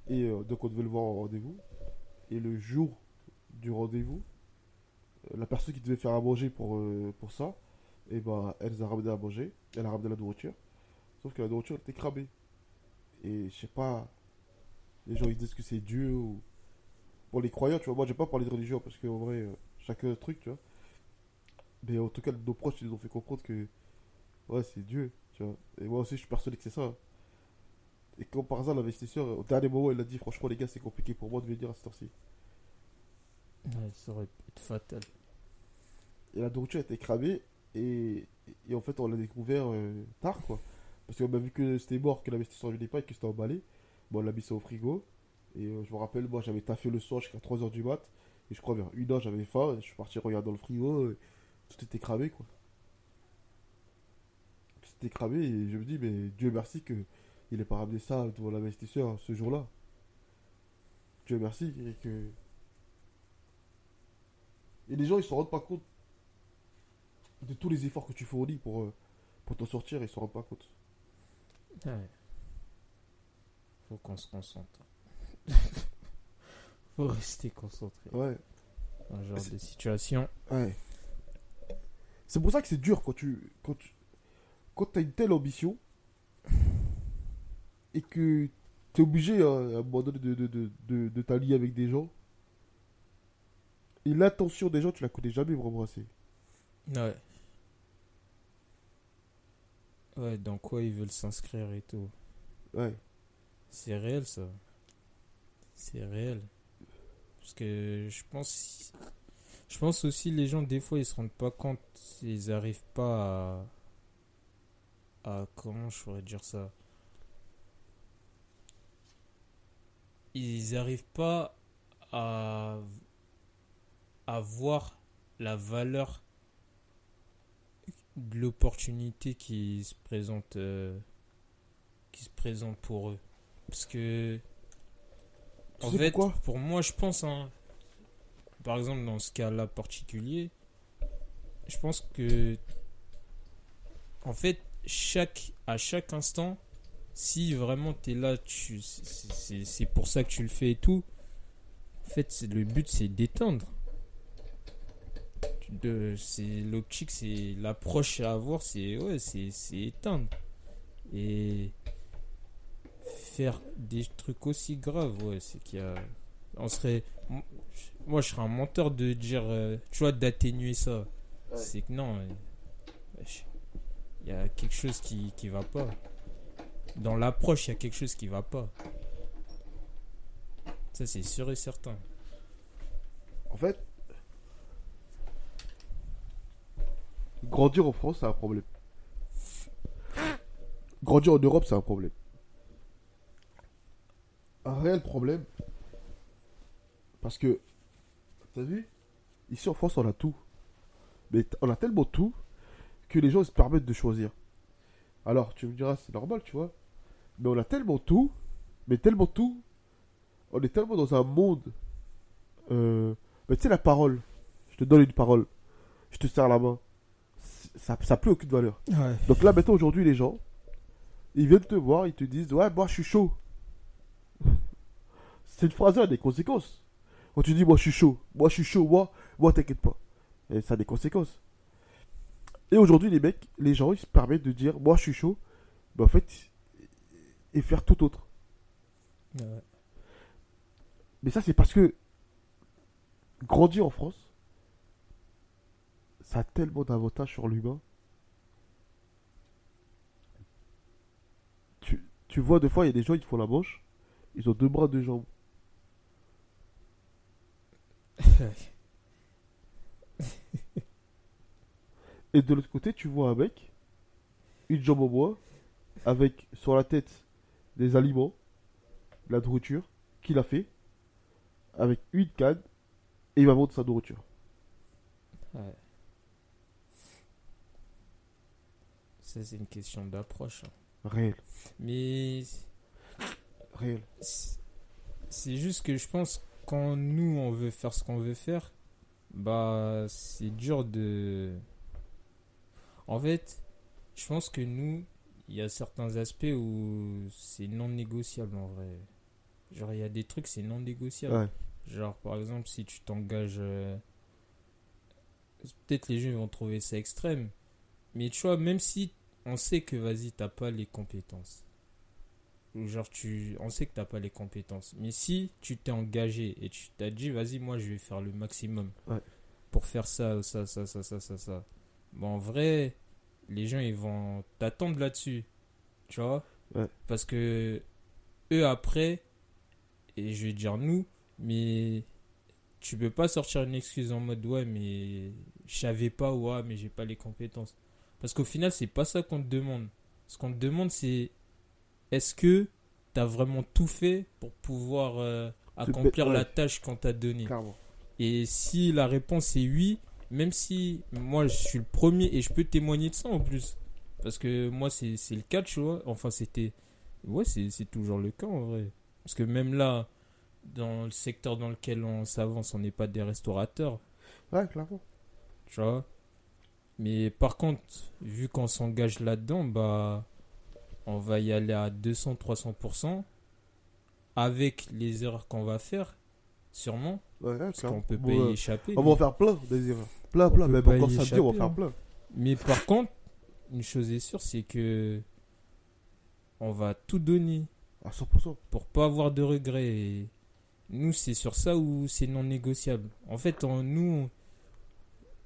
Et euh, donc, on devait le voir en rendez-vous. Et le jour du rendez-vous, la personne qui devait faire manger pour, euh, pour ça, et ben, elle a ramené à manger. Elle a ramené la nourriture. Sauf que la nourriture était cramée. Et je sais pas. Les gens ils disent que c'est Dieu ou. Pour les croyants, tu vois, moi j'ai pas parlé de religion parce qu'en vrai, euh, chacun un truc, tu vois. Mais en tout cas, nos proches, ils nous ont fait comprendre que. Ouais, c'est Dieu, tu vois. Et moi aussi, je suis persuadé que c'est ça. Et comme par hasard, l'investisseur, au dernier moment, il a dit Franchement, les gars, c'est compliqué pour moi de venir à cette heure-ci. Ouais, ça aurait pu être fatal. Et la nourriture était cramée. Et, et en fait, on l'a découvert euh, tard, quoi. Parce qu'on a vu que c'était mort, que l'investisseur ne venait pas et que c'était emballé. Bon, on l'a mis ça au frigo. Et euh, je me rappelle, moi, j'avais taffé le soir jusqu'à 3h du mat. Et je crois vers une heure, j'avais faim. Et je suis parti regarder dans le frigo. et tout était cramé, quoi. Tout était cramé. Et je me dis, mais Dieu merci que il n'ait pas ramené ça devant l'investisseur ce jour-là. Dieu merci. Et que. Et les gens, ils se rendent pas compte de tous les efforts que tu fournis pour, euh, pour t'en sortir, ils se rendent pas compte. Ouais. Faut qu'on se concentre. Faut rester concentré. Ouais, Dans ce genre de situation. ouais. C'est pour ça que c'est dur quand tu quand tu quand as une telle ambition et que tu es obligé euh, à un moment donné de, de, de, de, de t'allier avec des gens. Et l'intention des gens, tu la connais jamais vraiment assez. Ouais. Ouais, dans quoi ils veulent s'inscrire et tout. Ouais. C'est réel ça. C'est réel. Parce que je pense. Je pense aussi les gens, des fois, ils se rendent pas compte. Ils arrivent pas à. à comment je pourrais dire ça Ils arrivent pas à. À voir la valeur de l'opportunité qui se présente. euh, qui se présente pour eux. Parce que. En fait, pour moi, je pense, hein, par exemple, dans ce cas-là particulier, je pense que, en fait, chaque, à chaque instant, si vraiment tu es là, tu, c'est- pour ça que tu le fais et tout, en fait, le but, c'est d'éteindre. De, c'est l'optique, c'est l'approche à avoir, c'est ouais, c'est c'est éteindre. Et faire des trucs aussi graves, ouais, c'est qu'il y a. On serait. Moi, je serais un menteur de dire. euh, tu vois, d'atténuer ça. Ouais. C'est que non. Il y a quelque chose qui, qui va pas. Dans l'approche, il y a quelque chose qui va pas. Ça, c'est sûr et certain. En fait, grandir en France, c'est un problème. Grandir en Europe, c'est un problème. Un réel problème. Parce que, t'as vu Ici en France, on a tout. Mais on a tellement tout que les gens se permettent de choisir. Alors, tu me diras, c'est normal, tu vois. Mais on a tellement tout, mais tellement tout. On est tellement dans un monde. Euh, mais tu sais, la parole. Je te donne une parole. Je te serre la main. C'est- Ça n'a plus aucune valeur. Ouais. Donc là, maintenant, aujourd'hui, les gens, ils viennent te voir, ils te disent Ouais, moi, je suis chaud. Cette phrase-là a des conséquences. Quand tu dis Moi, je suis chaud, moi, je suis chaud, moi, moi, t'inquiète pas. Et ça a des conséquences. Et aujourd'hui, les mecs, les gens, ils se permettent de dire Moi, je suis chaud, mais en fait, et faire tout autre. Ouais. Mais ça, c'est parce que grandir en France, ça a tellement d'avantages sur l'humain. Tu, tu vois, des fois, il y a des gens, ils font la manche, ils ont deux bras, deux jambes. Et de l'autre côté, tu vois un mec, une jambe en bois, avec sur la tête des aliments, de la nourriture, qu'il a fait, avec une canne, et il va vendre sa nourriture. Ouais. Ça, c'est une question d'approche. hein. Réel, Mais réel. c'est juste que je pense quand nous on veut faire ce qu'on veut faire, bah c'est dur de. En fait, je pense que nous, il y a certains aspects où c'est non négociable en vrai. Genre il y a des trucs c'est non négociable. Ouais. Genre par exemple si tu t'engages, euh, peut-être les gens vont trouver ça extrême, mais tu vois même si on sait que vas-y t'as pas les compétences. Genre tu on sait que t'as pas les compétences. Mais si tu t'es engagé et tu t'as dit vas-y moi je vais faire le maximum Ouais. pour faire ça ça ça ça ça ça ça. Bon en vrai les gens ils vont t'attendre là-dessus. Tu vois? Ouais. parce que eux après et je vais dire nous mais tu peux pas sortir une excuse en mode ouais mais je savais pas ou ouais mais j'ai pas les compétences parce qu'au final c'est pas ça qu'on te demande ce qu'on te demande c'est est-ce que tu as vraiment tout fait pour pouvoir euh, accomplir ouais. la tâche qu'on t'a donnée? Et si la réponse est oui, même si moi je suis le premier et je peux témoigner de ça en plus, parce que moi c'est c'est le cas, tu vois, enfin c'était... Ouais, c'est c'est toujours le cas en vrai. Parce que même là, dans le secteur dans lequel on s'avance, on n'est pas des restaurateurs, Ouais, clairement. tu vois? Mais par contre, vu qu'on s'engage là-dedans, bah, on va y aller à 200-300% avec les erreurs qu'on va faire, sûrement, Ouais, parce qu'on peut pas y échapper. On va en faire plein des erreurs. Plein, plein. Même encore samedi, on va faire hein. plein. Mais par contre, une chose est sûre, c'est que on va tout donner À 100%. pour pas avoir de regrets. Et nous, c'est sur ça où c'est non négociable. En fait, en nous,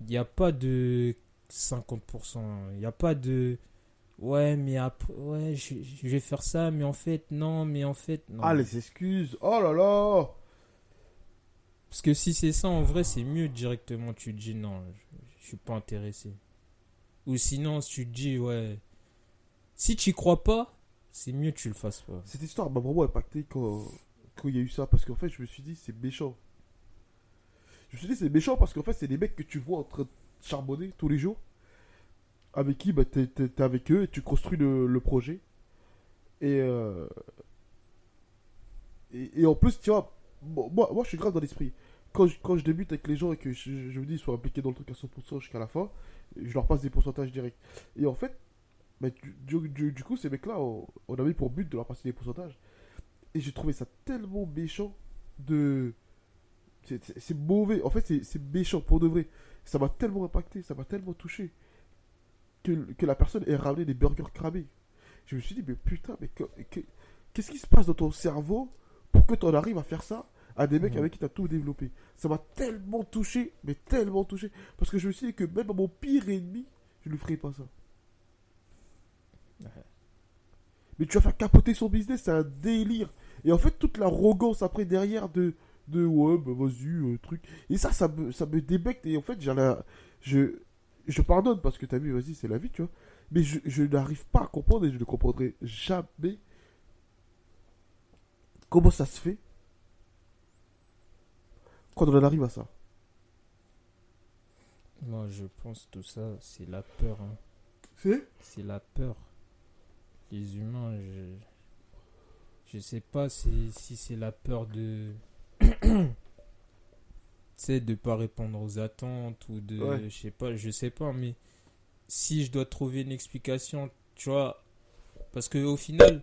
il n'y a pas de 50%. Il n'y a pas de ouais, mais après, ouais, je, je vais faire ça, mais en fait, non, mais en fait, non. Ah, les excuses. Oh là là. Parce que si c'est ça, en vrai, c'est mieux directement. Tu te dis non, je, je suis pas intéressé. Ou sinon, si tu te dis ouais, si tu crois pas, c'est mieux que tu le fasses pas. Cette histoire m'a vraiment impacté quand quand il y a eu ça. Parce qu'en fait, je me suis dit, c'est méchant. Je me suis dit, c'est méchant parce qu'en fait, c'est des mecs que tu vois en train de charbonner tous les jours. Avec qui? Bah, t'es, t'es- avec eux et tu construis le, le projet. Et, euh, et, en plus, tu vois, moi, moi je suis grave dans l'esprit. Quand je, quand je débute avec les gens et que je, me dis ils sont impliqués dans le truc à 100% jusqu'à la fin, je leur passe des pourcentages directs. Et en fait, bah, du, du- coup, ces mecs-là, on, on avait pour but de leur passer des pourcentages. Et j'ai trouvé ça tellement méchant de. C'est c'est- c'est mauvais. En fait, c'est- c'est méchant pour de vrai. Ça m'a tellement impacté, ça m'a tellement touché. Que, que la personne ait ramené des burgers cramés. Je me suis dit, mais putain, mais que- que- qu'est-ce qui se passe dans ton cerveau pour que tu en arrives à faire ça à des mecs avec qui tu as tout développé? Ça m'a tellement touché, mais tellement touché. Parce que je me suis dit que même à mon pire ennemi, je ne lui ferais pas ça. Mais tu vas faire capoter son business, c'est un délire. Et en fait, toute l'arrogance après derrière de, de ouais, bah vas-y, euh, truc. Et ça, ça me, ça me débecte. Et en fait, j'en ai- je, je pardonne parce que t'as vu, vas-y, c'est la vie, tu vois. Mais je, je n'arrive pas à comprendre et je ne comprendrai jamais comment ça se fait quand on en arrive à ça. Moi, je pense tout ça, c'est la peur. hein. C'est? C'est la peur. les humains, je, je sais pas si, si c'est la peur de. sais, de pas répondre aux attentes ou de. Ouais. Je sais pas, je sais pas, mais si je dois trouver une explication, tu vois. Parce que au final,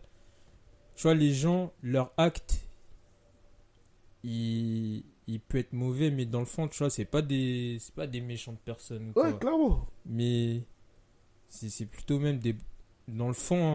tu vois, les gens, leur acte, il, il peut être mauvais, mais dans le fond, tu vois, c'est pas des, c'est pas des méchantes personnes. Ouais, quoi. clairement. Mais c'est c'est plutôt même des. Dans le fond, hein,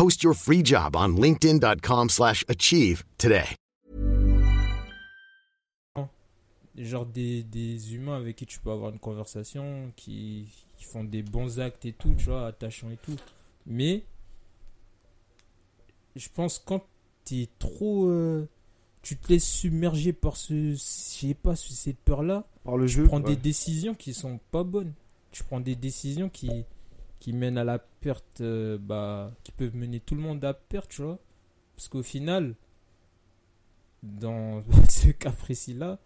Post your free job on linkedin.com/achieve slash achieve today. genre des, des humains avec qui tu peux avoir une conversation, qui, qui font des bons actes et tout, tu vois, attachants et tout. Mais je pense quand t'es trop. euh, tu te laisses submerger par ce. Je sais pas, ce- cette peur-là. Par le Tu jeu. prends ouais. des décisions qui sont pas bonnes. Tu prends des décisions qui, qui mènent à la perte, euh, bah, qui peuvent mener tout le monde à perte, tu vois. Parce qu'au final, dans ce cas précis-là,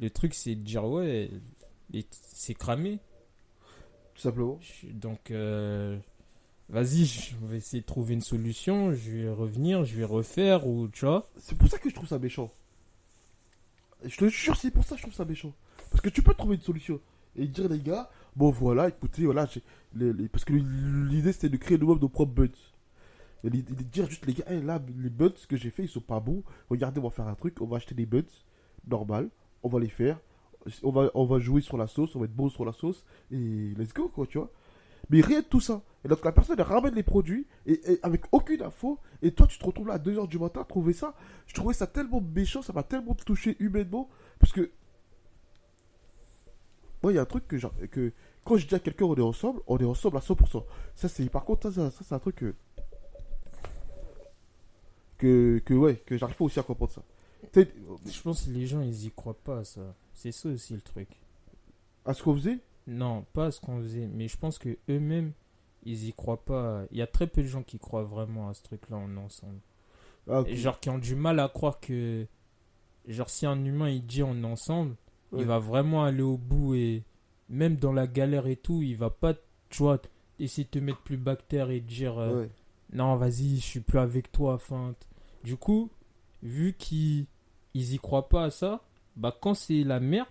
le truc c'est de dire ouais, c'est cramé. Tout simplement. Donc, euh, vas-y, je vais essayer de trouver une solution. Je vais revenir, je vais refaire, ou tu vois. C'est pour ça que je trouve ça méchant. Je te jure, c'est pour ça que je trouve ça méchant. Parce que tu peux trouver une solution. Et dire, les gars, bon voilà, écoutez, voilà, parce que l'idée c'était de créer nous-mêmes nos propres bugs. Et de dire juste, les gars, hey, là, les bugs que j'ai fait, ils sont pas bons. Regardez, on va faire un truc, on va acheter des bugs normal, on va les faire. On va, on va jouer sur la sauce, on va être bon sur la sauce. Et let's go, quoi, tu vois. Mais rien de tout ça. Et donc la personne elle ramène les produits et, avec aucune info. Et toi tu te retrouves là à 2h du matin à trouver ça. Je trouvais ça tellement méchant, ça m'a tellement touché humainement. Parce que. Moi il y a un truc que, que quand je dis à quelqu'un on est ensemble, on est ensemble à 100%. Ça c'est. Par contre, ça, c'est un truc que. Que, que ouais, que j'arrive pas aussi à comprendre ça. Je pense que les gens ils y croient pas à ça. C'est ça aussi le truc. à ce qu'on faisait, Non, pas à ce qu'on faisait, mais je pense que eux-mêmes, ils y croient pas. Il y a très peu de gens qui croient vraiment à ce truc-là en ensemble. ah, Genre qui ont du mal à croire que, genre si un humain il dit on est ensemble, Ouais. il va vraiment aller au bout et même dans la galère et tout, il va pas, tu vois, essayer de te mettre plus bactère et dire euh, Ouais. non vas-y, je suis plus avec toi. Enfin, du coup, vu qu'ils ils y croient pas à ça, bah quand c'est la merde,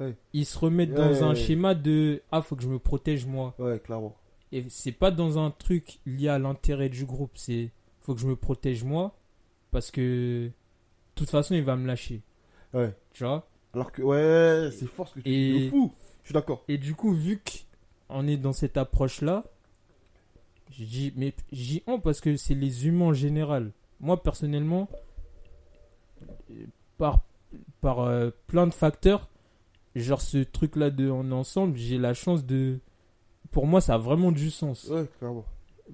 Ouais. ils se remettent Ouais, dans un schéma de ah faut que je me protège moi. Ouais, clairement. Et c'est pas dans un truc lié à l'intérêt du groupe, c'est faut que je me protège moi parce que de toute façon il va me lâcher, Ouais. tu vois? Alors que, ouais, c'est fort ce que tu Et- dis. fou. Je suis d'accord. Et du coup, vu qu'on est dans cette approche-là, dis, mais on parce que c'est les humains en général. Moi, personnellement, euh, par, par euh, plein de facteurs, genre ce truc-là de est ensemble, j'ai la chance de. Pour moi, ça a vraiment du sens. Ouais, clairement.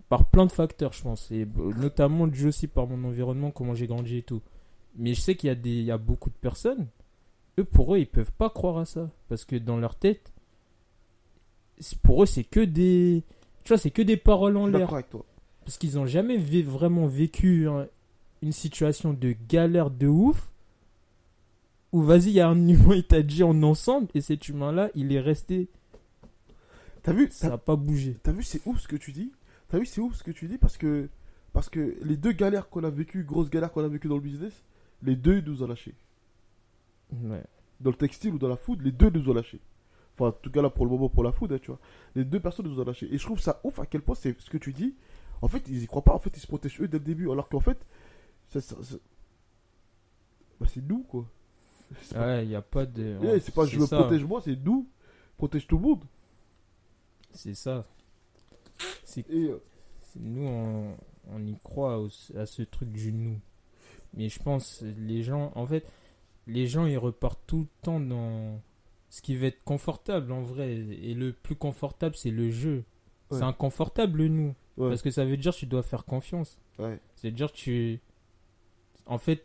Par plein de facteurs, je pense. Et euh, notamment dû aussi par mon environnement, comment j'ai grandi et tout. Mais je sais qu'il y, a des- il y a beaucoup de personnes, eux, pour eux, ils peuvent pas croire à ça. Parce que dans leur tête, pour eux, c'est que des. Tu vois, c'est que des paroles en l'air. Parce qu'ils n'ont jamais vraiment vécu hein, une situation de galère de ouf. Où vas-y, il y a un humain, il t'a dit est ensemble. Et cet humain-là, il est resté. T'as vu, Ça n'a pas bougé. t'as vu, c'est ouf ce que tu dis. T'as vu, c'est ouf ce que tu dis parce que, parce que les deux galères qu'on a vécues, grosses galères qu'on a vécues dans le business, les deux ils nous ont lâchés. Ouais. Dans le textile ou dans la food, les deux nous ont lâchés. Enfin, en tout cas là pour le moment pour la food, hein, tu vois. Les deux personnes nous ont lâchés. Et je trouve ça ouf à quel point c'est ce que tu dis. En fait, ils y croient pas. En fait, ils se protègent eux dès le début. Alors qu'en fait, ça, ça- ça- bah, c'est nous, quoi. Ouais, il n'y a pas de. Eh, c'est pas je me protège moi, c'est nous. Protège tout le monde. C'est ça. C'est euh, c'est- nous, on, on y croit au- à ce truc du nous. Mais je pense, les gens, en fait, les gens, ils repartent tout le temps dans ce qui va être confortable en vrai. Et le plus confortable, c'est le jeu. Ouais. C'est inconfortable, le nous. ouais, Parce que ça veut dire que tu dois faire confiance. ouais. C'est-à-dire que tu. En fait,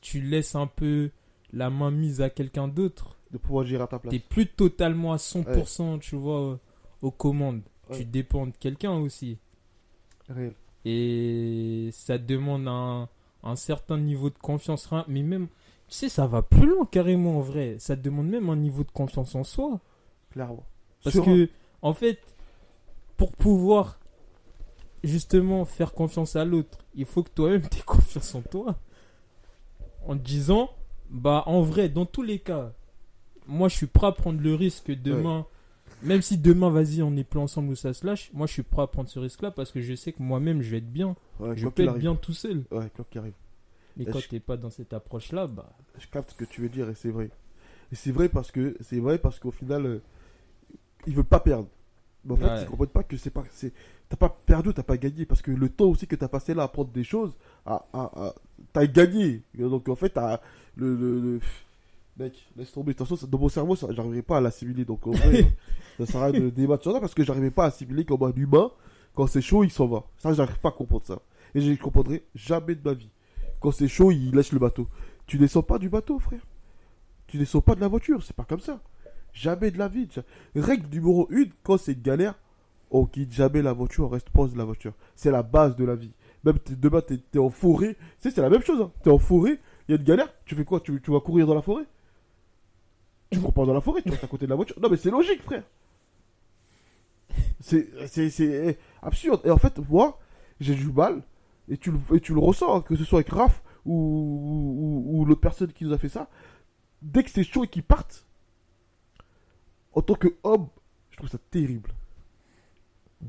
tu laisses un peu la main mise à quelqu'un d'autre. de pouvoir gérer à ta place. T'es plus totalement à 100%, tu vois, euh, aux commandes. Tu dépends de quelqu'un aussi. Réel. Et ça demande un, un certain niveau de confiance. Rien- Mais même, tu sais, ça va plus loin carrément en vrai. Ça te demande même un niveau de confiance en soi. Clairement. Parce que, en fait, pour pouvoir justement faire confiance à l'autre, il faut que toi-même tu aies confiance en toi. En te disant, bah en vrai, dans tous les cas, moi je suis prêt à prendre le risque que demain, même si demain, vas-y, on est plus ensemble ou ça se lâche, moi je suis prêt à prendre ce risque-là parce que je sais que moi-même je vais être bien. Ouais, je peux être bien tout seul. Ouais, quoi qu'il arrive. Mais Et quand je- t'es pas dans cette approche-là, bah. Je capte ce que tu veux dire et c'est vrai. Et c'est vrai parce que c'est vrai parce qu'au final, euh, ils veulent pas perdre. Mais en fait, Ouais. ils comprennent pas que c'est pas, c'est, t'as pas perdu, t'as pas gagné parce que le temps aussi que t'as passé là à apprendre des choses, à, à, à- t'as gagné. Donc en fait, t'as le, le, le- mec, laisse tomber. De toute façon, dans mon cerveau, ça, j'arriverai pas à l'assimiler. Donc en vrai, ça sert à rien de débattre sur ça parce que j'arrivais pas à assimiler comme un humain. Quand c'est chaud, il s'en va. Ça, j'arrive pas à comprendre ça. Et je ne comprendrai jamais de ma vie. Quand c'est chaud, il lâche le bateau. Tu descends pas du bateau, frère. Tu descends pas de la voiture. C'est pas comme ça. Jamais de la vie. Règle numéro une, quand c'est une galère, on quitte jamais la voiture, on reste proche de la voiture. C'est la base de la vie. Même demain, t'es es en forêt. C'est la même chose. Hein. T'es en forêt, il y a une galère. Tu fais quoi? Tu, vas courir dans la forêt? Tu cours pas dans la forêt, tu restes à côté de la voiture. Non, mais c'est logique, frère. C'est c'est absurde. Et en fait, moi, j'ai du mal. Et tu, le- et tu le ressens, que ce soit avec Raph ou, ou, ou l'autre personne qui nous a fait ça. Dès que c'est chaud et qu'ils partent, en tant que homme, je trouve ça terrible.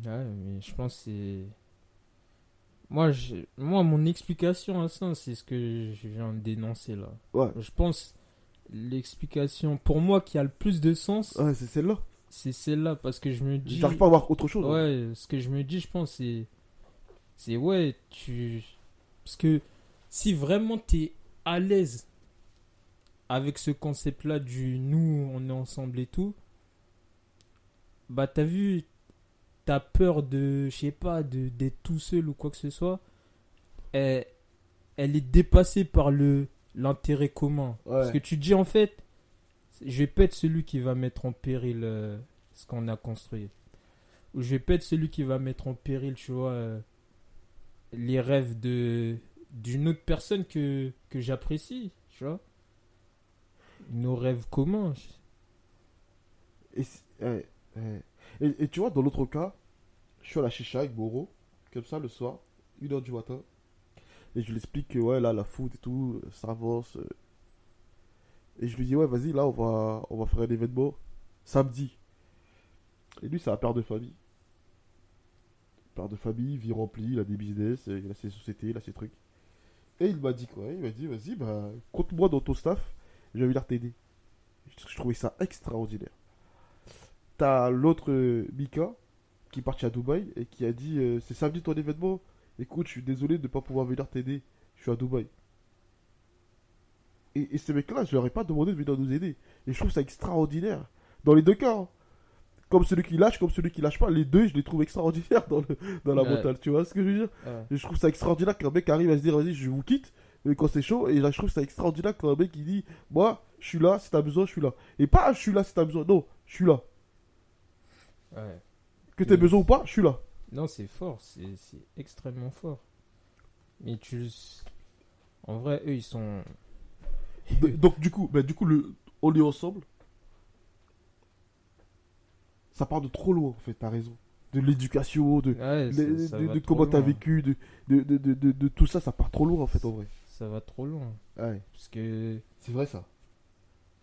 Ouais, mais je pense que c'est. Moi, moi, mon explication à ça, c'est ce que je viens de dénoncer là. Ouais, Je pense l'explication pour moi qui a le plus de sens, ouais c'est celle-là. c'est celle-là parce que je me dis. J'arrive pas à voir autre chose. hein. Ouais, ce que je me dis, je pense, c'est. C'est ouais, tu. Parce que si vraiment t'es à l'aise avec ce concept-là du nous, on est ensemble et tout, bah t'as vu, t'as peur de, je sais pas, d'être tout seul ou quoi que ce soit. Elle, elle est dépassée par le l'intérêt commun. Ouais. Parce que tu te dis en fait, je vais pas être celui qui va mettre en péril euh, ce qu'on a construit. Ou je vais pas être celui qui va mettre en péril, tu vois, euh, les rêves de d'une autre personne que, que j'apprécie, tu vois. Nos rêves communs. Et, ouais, ouais. Et, tu vois, dans l'autre cas, je suis à la chicha avec Moro, comme ça, le soir, 1h du matin. Et je lui explique que, ouais, là, la foot et tout, ça avance. euh. Et je lui dis, ouais, vas-y, là, on va, on va faire un événement samedi. Et lui, c'est un père de famille. De famille, vie remplie, il a des business, il a ses sociétés, il a ses trucs. Et il m'a dit quoi? Il m'a dit, vas-y, bah, compte-moi dans ton staff, je vais venir t'aider. Je je trouvais ça extraordinaire. T'as l'autre euh, Mika qui est parti à Dubaï et qui a dit euh, c'est samedi ton événement. Écoute, je suis désolé de ne pas pouvoir venir t'aider. Je suis à Dubaï. Et, et ces mecs-là, je leur ai pas demandé de venir nous aider. Et je trouve ça extraordinaire. Dans les deux cas. hein. Comme celui qui lâche, comme celui qui lâche pas. Les deux, je les trouve extraordinaires dans, le, dans la Ouais. mentale. Tu vois ce que je veux dire? Je trouve ça extraordinaire qu'un mec arrive à se dire vas-y je vous quitte mais quand c'est chaud et là je trouve ça extraordinaire qu'un mec il dit moi je suis là si t'as besoin je suis là et pas je suis là si t'as besoin non je suis là Ouais. que t'aies besoin ou pas je suis là Non, c'est fort, c'est c'est extrêmement fort. Mais tu. En vrai, eux, ils sont. Donc du coup bah, du coup le on est ensemble ça part de trop loin en fait t'as raison de l'éducation de, Ouais, de, ça- ça de- de comment t'as vécu de de, de, de, de- de tout ça ça part trop loin en fait en vrai Ça va trop loin. ouais Parce que. c'est vrai ça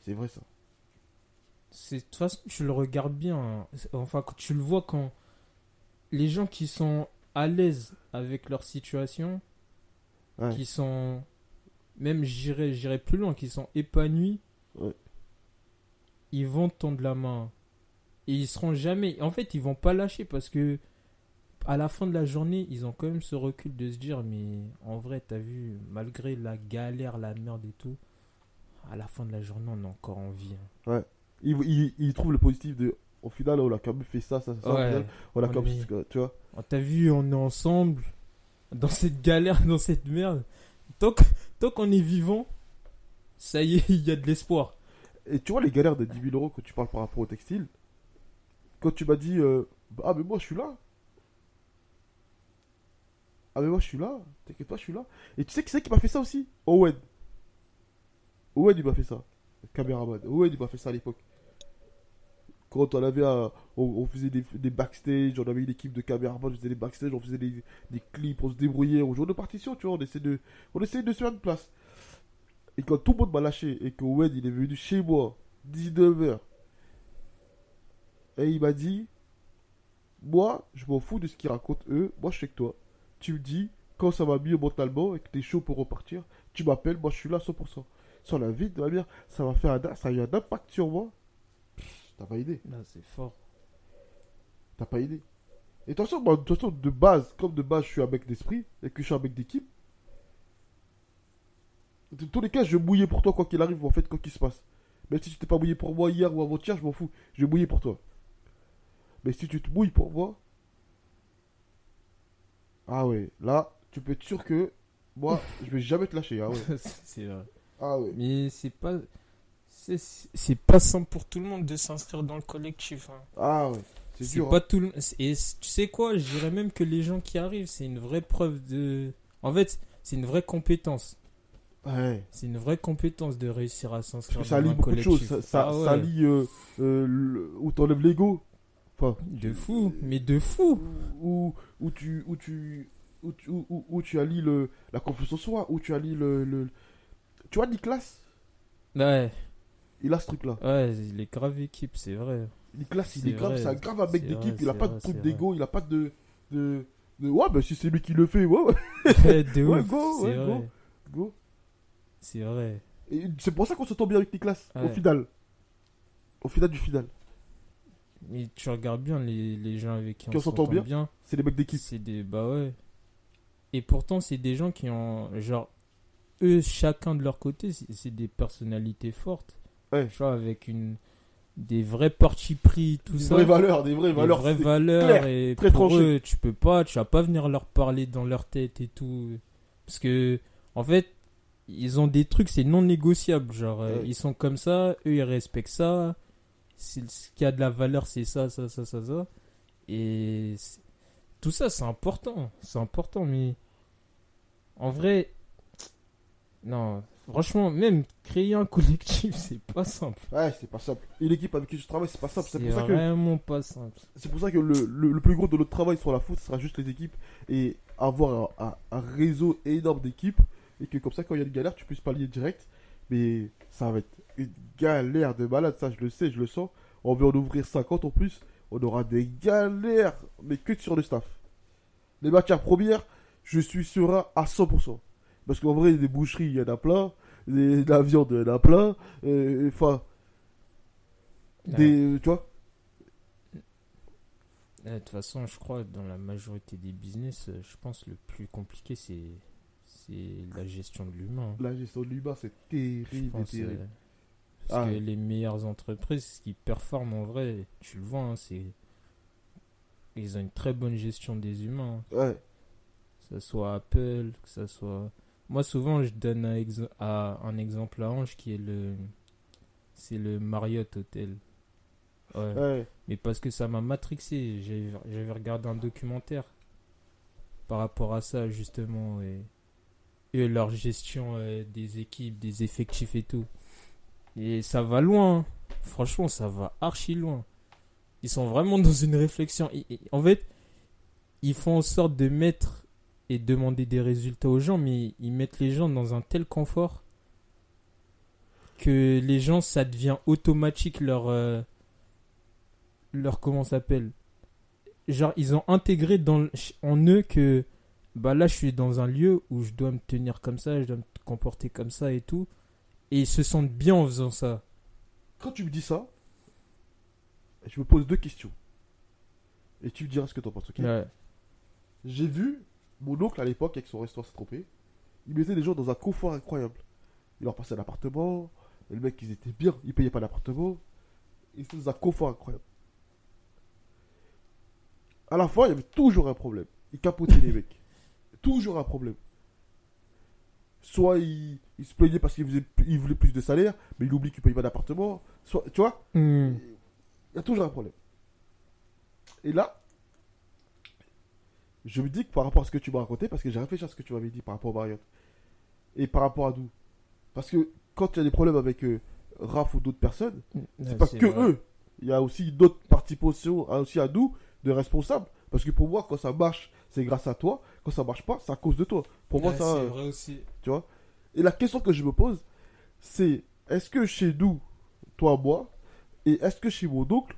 c'est vrai ça c'est de toute façon tu le regardes bien hein. enfin quand tu le vois quand les gens qui sont à l'aise avec leur situation, Ouais. qui sont, même j'irais j'irais plus loin, qui sont épanouis, Ouais. ils vont tendre la main. Et ils seront jamais. En fait, ils vont pas lâcher parce que à la fin de la journée, ils ont quand même ce recul de se dire mais en vrai, t'as vu, malgré la galère, la merde et tout, à la fin de la journée, on est encore en vie. hein. Il, il, il trouve le positif de. Au final, on a quand même fait ça, ça, ça. au final, on a quand même. est- Tu vois Oh, T'as vu, on est ensemble dans cette galère, dans cette merde. Tant qu'on est vivant, ça y est, il y a de l'espoir. Et tu vois les galères de 10 000 euros que tu parles par rapport au textile Quand tu m'as dit euh, Ah, mais moi je suis là Ah, mais moi je suis là T'inquiète pas, je suis là. Et tu sais qui c'est qui m'a fait ça aussi? Owen. Owen il m'a fait ça. Caméraman. Owen il m'a fait ça à l'époque. Quand on avait un- on, faisait des, backstage, on avait une équipe de caméramans, on faisait des backstage, on faisait des, clips, on se débrouillait, on jouait de partition, tu vois, on essayait de, on de se faire une place. Et quand tout le monde m'a lâché et que Owen il est venu chez moi, 19h, et il m'a dit Moi, je m'en fous de ce qu'ils racontent eux, moi je suis avec toi. Tu me dis, quand ça va mieux mentalement et que t'es chaud pour repartir, tu m'appelles, moi je suis là à 100%. Sur la vie de ma mère, ça va faire un, ça a eu un impact sur moi. T'as pas idée, Là, c'est fort. t'as pas idée. Et de toute façon, moi, de toute façon, de base, comme de base je suis un mec d'esprit et que je suis un mec d'équipe, de tous les cas, je vais mouiller pour toi quoi qu'il arrive, en fait, quoi qu'il se passe. Même si tu t'es pas mouillé pour moi hier ou avant-hier, je m'en fous. Je vais mouiller pour toi. Mais si tu te mouilles pour moi. Ah ouais, là, tu peux être sûr que moi, je vais jamais te lâcher. Ah ouais. c'est vrai. Ah ouais. Mais c'est pas. C'est c'est pas simple pour tout le monde de s'inscrire dans le collectif. hein. Ah ouais. C'est C'est dur. pas hein. tout le... Et tu sais quoi Je dirais même que les gens qui arrivent, c'est une vraie preuve de. En fait, c'est une vraie compétence. Ouais. C'est une vraie compétence de réussir à s'inscrire dans un choses. collectif. Ça, ça, Ah ouais. ça lie euh, euh, le- où t'enlèves l'ego. De fou, mais de fou. où, où tu où tu où tu, où, tu allies le, la confiance en soi, où tu allies le, le... Tu vois Nicolas Ouais, Il a ce truc là. ouais, il est grave équipe, c'est vrai. Nicolas il est grave, c'est un grave C'est d'équipe, il a pas de truc d'ego, il a pas de, de, de ouais bah si c'est lui qui le fait, ouais, ouais, de Ouais, ouf, go, c'est ouais, go. vrai. go. C'est vrai. C'est pour ça qu'on s'entend bien avec Nicolas au final. Au final du final. Mais tu regardes bien les, les gens avec qui Qui on s'entend bien. bien. C'est les mecs d'équipe. C'est des. Bah ouais. Et pourtant, c'est des gens qui ont. Genre, eux, chacun de leur côté, c'est des personnalités fortes. Ouais. Tu vois, avec une. Des vrais partis pris, tout Des ça. vraies valeurs, des vraies des valeurs. vraies valeurs clair, et très pour tranché. eux, tu peux pas, tu vas pas venir leur parler dans leur tête et tout. Parce que, en fait, ils ont des trucs, c'est non négociable. Genre, euh, Ouais. ils sont comme ça, eux, ils respectent ça. Ce qui a de la valeur, c'est ça, ça, ça, ça, ça. Et tout ça, c'est important. C'est important, mais en vrai, non. Franchement, même créer un collectif, c'est pas simple. Ouais, c'est pas simple. Et l'équipe avec qui je travaille, c'est pas simple. C'est ça que vraiment pas simple. C'est pour ça que le, le, le plus gros de notre travail sur la foot ce sera juste les équipes et avoir un, un- un réseau énorme d'équipes et que comme ça quand il y a une galère tu puisses pallier direct. Mais ça va être une galère de malade, ça je le sais, je le sens. On veut en ouvrir 50 en plus, on aura des galères, mais que sur le staff. Les matières premières, je suis serein à 100%. Parce qu'en vrai, des boucheries, il y en a plein. Des, de la viande, il y en a plein. euh, Enfin, des, tu vois Euh, De toute façon, je crois dans la majorité des business, euh, je pense le plus compliqué c'est c'est la gestion de l'humain. La gestion de l'humain, c'est terrible. Parce Ah. que les meilleures entreprises, ce qui performent en vrai, tu le vois, hein, c'est ils ont une très bonne gestion des humains. Ouais, Que ce soit Apple, que ce soit. Moi, souvent, je donne un, ex- à- un exemple à Ange qui est le. C'est le Marriott Hotel. Ouais. ouais. Mais parce que ça m'a matrixé. J'avais j'avais regardé un documentaire par rapport à ça, justement. Et, et leur gestion euh, des équipes, des effectifs et tout. Et ça va loin. Franchement, ça va archi loin. Ils sont vraiment dans une réflexion. En fait, ils font en sorte de mettre et demander des résultats aux gens, mais ils mettent les gens dans un tel confort que les gens, ça devient automatique leur. euh, leur comment s'appelle? Genre, ils ont intégré dans, en eux que, bah là, je suis dans un lieu où je dois me tenir comme ça, je dois me comporter comme ça et tout. Et ils se sentent bien en faisant ça. Quand tu me dis ça, je me pose deux questions. Et tu me diras ce que t'en penses, ok Ouais. J'ai vu mon oncle à l'époque avec son restaurant trompé. Il mettait les gens dans un confort incroyable. Il leur passait l'appartement. Et le mec, ils étaient bien. Ils payaient pas l'appartement. Ils étaient dans un confort incroyable. À la fin, il y avait toujours un problème. Il capotait les mecs. Toujours un problème. Soit il, il se plaignait parce qu'il il voulait plus de salaire, mais il oublie qu'il payait pas d'appartement. Soit, tu vois? Hmm. il y a toujours un problème. Et là, je me dis que par rapport à ce que tu m'as raconté, parce que j'ai réfléchi à ce que tu m'avais dit par rapport à Marriott, et par rapport à nous. Parce que quand il y a des problèmes avec euh, Raph ou d'autres personnes, Ouais, c'est parce que vrai. eux, il y a aussi d'autres participations, hein, aussi à nous, de responsables. Parce que pour moi, quand ça marche, c'est grâce à toi. Quand ça marche pas, c'est à cause de toi. Pour moi, Ouais, ça. c'est vrai aussi. tu vois Et la question que je me pose, c'est est-ce que chez nous, toi, moi, et est-ce que chez mon oncle,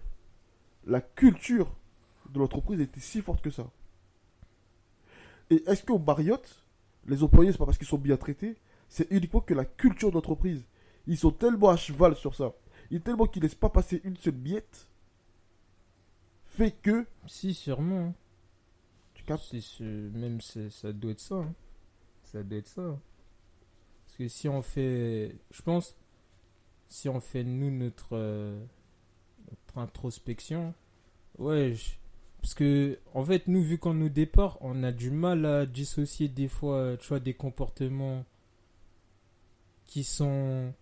la culture de l'entreprise était si forte que ça? Et est-ce qu'au Marriott, les employés, c'est pas parce qu'ils sont bien traités, c'est uniquement que la culture d'entreprise. Ils sont tellement à cheval sur ça. Ils tellement qu'ils laissent pas passer une seule miette. Fait que. Si, sûrement. Même ça doit être ça. hein. Ça doit être ça. hein. Parce que si on fait, je pense, si on fait nous notre, euh, notre introspection, ouais, je- parce que en fait nous vu qu'en nous départ, on a du mal à dissocier des fois, tu vois, des comportements qui sont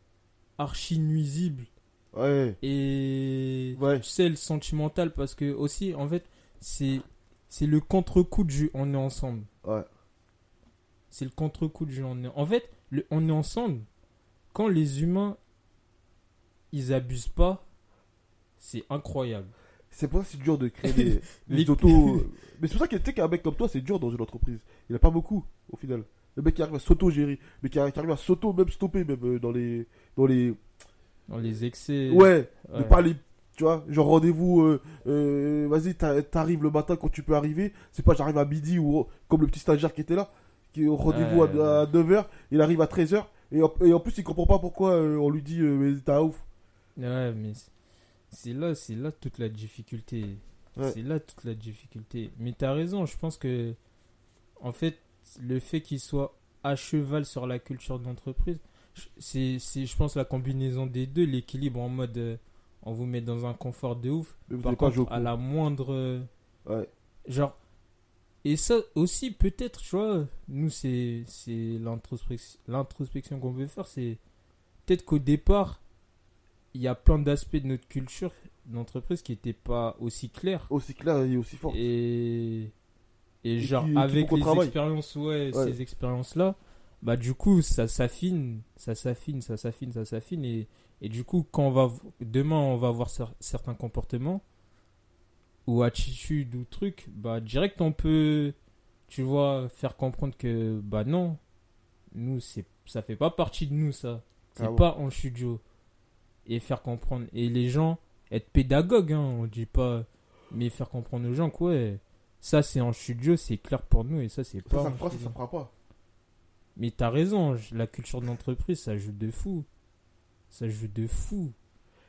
archi nuisibles Ouais. et Ouais. tu sais le sentimental parce que aussi en fait c'est c'est le contre-coup du jeu on est ensemble Ouais. c'est le contre-coup du jeu on est en fait le on est ensemble quand les humains ils abusent pas c'est incroyable C'est pour ça que c'est dur de créer des, Les- des auto. Mais c'est pour ça que tu sais qu'un mec comme toi, c'est dur dans une entreprise. Il n'y a pas beaucoup, au final. Le mec qui arrive à s'auto-gérer, mais qui arrive qui arrive à s'auto, même stopper, même euh, dans les. Dans les... dans les excès Ouais, ouais. ne pas les. Tu vois, genre rendez-vous, euh, euh, vas-y, t'a- t'arrives le matin quand tu peux arriver. C'est pas j'arrive à midi ou comme le petit stagiaire qui était là, qui est au rendez-vous Ouais, à, 9h, il arrive à 13h. Et en, et en plus, il comprend pas pourquoi euh, on lui dit, mais t'es un ouf. Ouais, mais c'est- là, c'est là toute la difficulté. Ouais. C'est là toute la difficulté. Mais t'as raison, je pense que, en fait, le fait qu'il soit à cheval sur la culture d'entreprise, c'est, c'est, je pense, la combinaison des deux, l'équilibre en mode, on vous met dans un confort de ouf. Vous Par pas contre, à la moindre, Ouais. genre, et ça aussi, peut-être, tu vois, nous, c'est, l'introspection, qu'on veut faire, c'est peut-être qu'au départ, il y a plein d'aspects de notre culture d'entreprise qui n'étaient pas aussi clairs. Aussi clair et aussi fort. Et, et genre, qui- avec les expériences, ouais, Ouais. ces expériences-là, bah, du coup, ça s'affine, ça s'affine, ça s'affine, ça s'affine. Et, et du coup, quand on va, demain, on va voir cer- certains comportements ou attitudes ou trucs, bah, direct, on peut, tu vois, faire comprendre que, bah, non, nous, c'est, ça fait pas partie de nous, ça. C'est Ah bon. pas en studio. Et faire comprendre. Et les gens, être pédagogue, hein, on dit pas, mais faire comprendre aux gens que, ouais, ça c'est en studio, c'est clair pour nous, et ça c'est pas. Ça, ça studio. ça fera pas. Mais t'as raison, la culture d'entreprise, ça joue de fou. Ça joue de fou.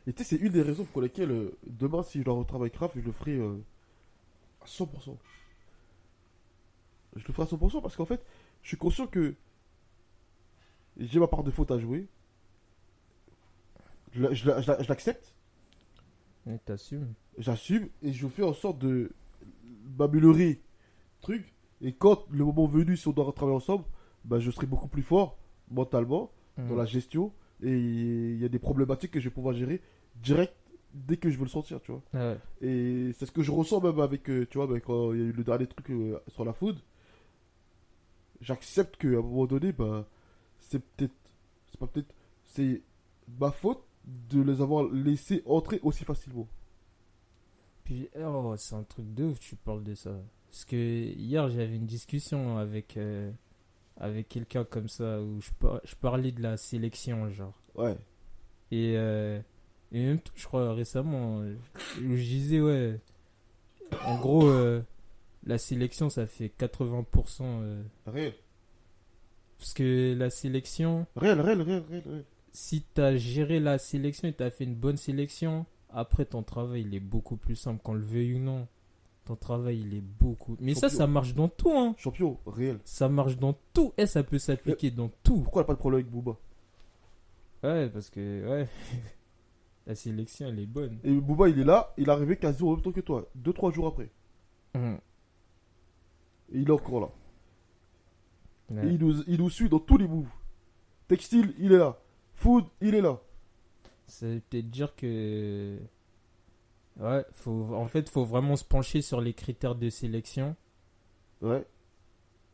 Et tu sais, c'est une des raisons pour lesquelles euh, demain, si je dois retravailler Craft, je le ferai euh, à 100%. Je le ferai à 100% parce qu'en fait, je suis conscient que j'ai ma part de faute à jouer. Je l'accepte, Et T'assumes. j'assume et je fais en sorte de m'améliorer. Truc. Et quand le moment venu, si on doit retravailler ensemble, bah, je serai beaucoup plus fort mentalement dans Mm. la gestion et il y a des problématiques que je vais pouvoir gérer direct dès que je veux le sentir, tu vois. Ouais. Et c'est ce que je ressens même avec, euh, tu vois, ben, quand il y a eu le dernier truc euh, sur la food. J'accepte qu'à un moment donné, bah, c'est peut-être, c'est pas peut-être, c'est ma faute de les avoir laissés entrer aussi facilement. Puis, oh, c'est un truc de ouf, tu parles de ça. Parce que hier, j'avais une discussion avec, euh, avec quelqu'un comme ça, où je, par- je parlais de la sélection, genre. Ouais. Et, euh, et même, je crois récemment, où je disais, ouais, En gros, euh, la sélection, ça fait 80%. euh, Réel. parce que la sélection, Réel, réel, réel, réel. réel. si tu as géré la sélection et tu as fait une bonne sélection, après ton travail, il est beaucoup plus simple. Qu'on le veuille ou non, ton travail, il est beaucoup. Mais ça, Champion. ça marche dans tout. Hein. Champion, réel. Ça marche dans tout. Et ça peut s'appliquer dans tout. Pourquoi elle a pas de problème avec Booba? Ouais, parce que, ouais. la sélection, elle est bonne. Et Booba, il est là, il est arrivé quasi au même temps que toi. 2-3 jours après. Mhm. Et il est encore là. Ouais. Et il nous, il nous suit dans tous les moves. Textile, il est là. Food, il est là. Ça veut peut-être dire que. Ouais, faut, en fait, faut vraiment se pencher sur les critères de sélection Ouais.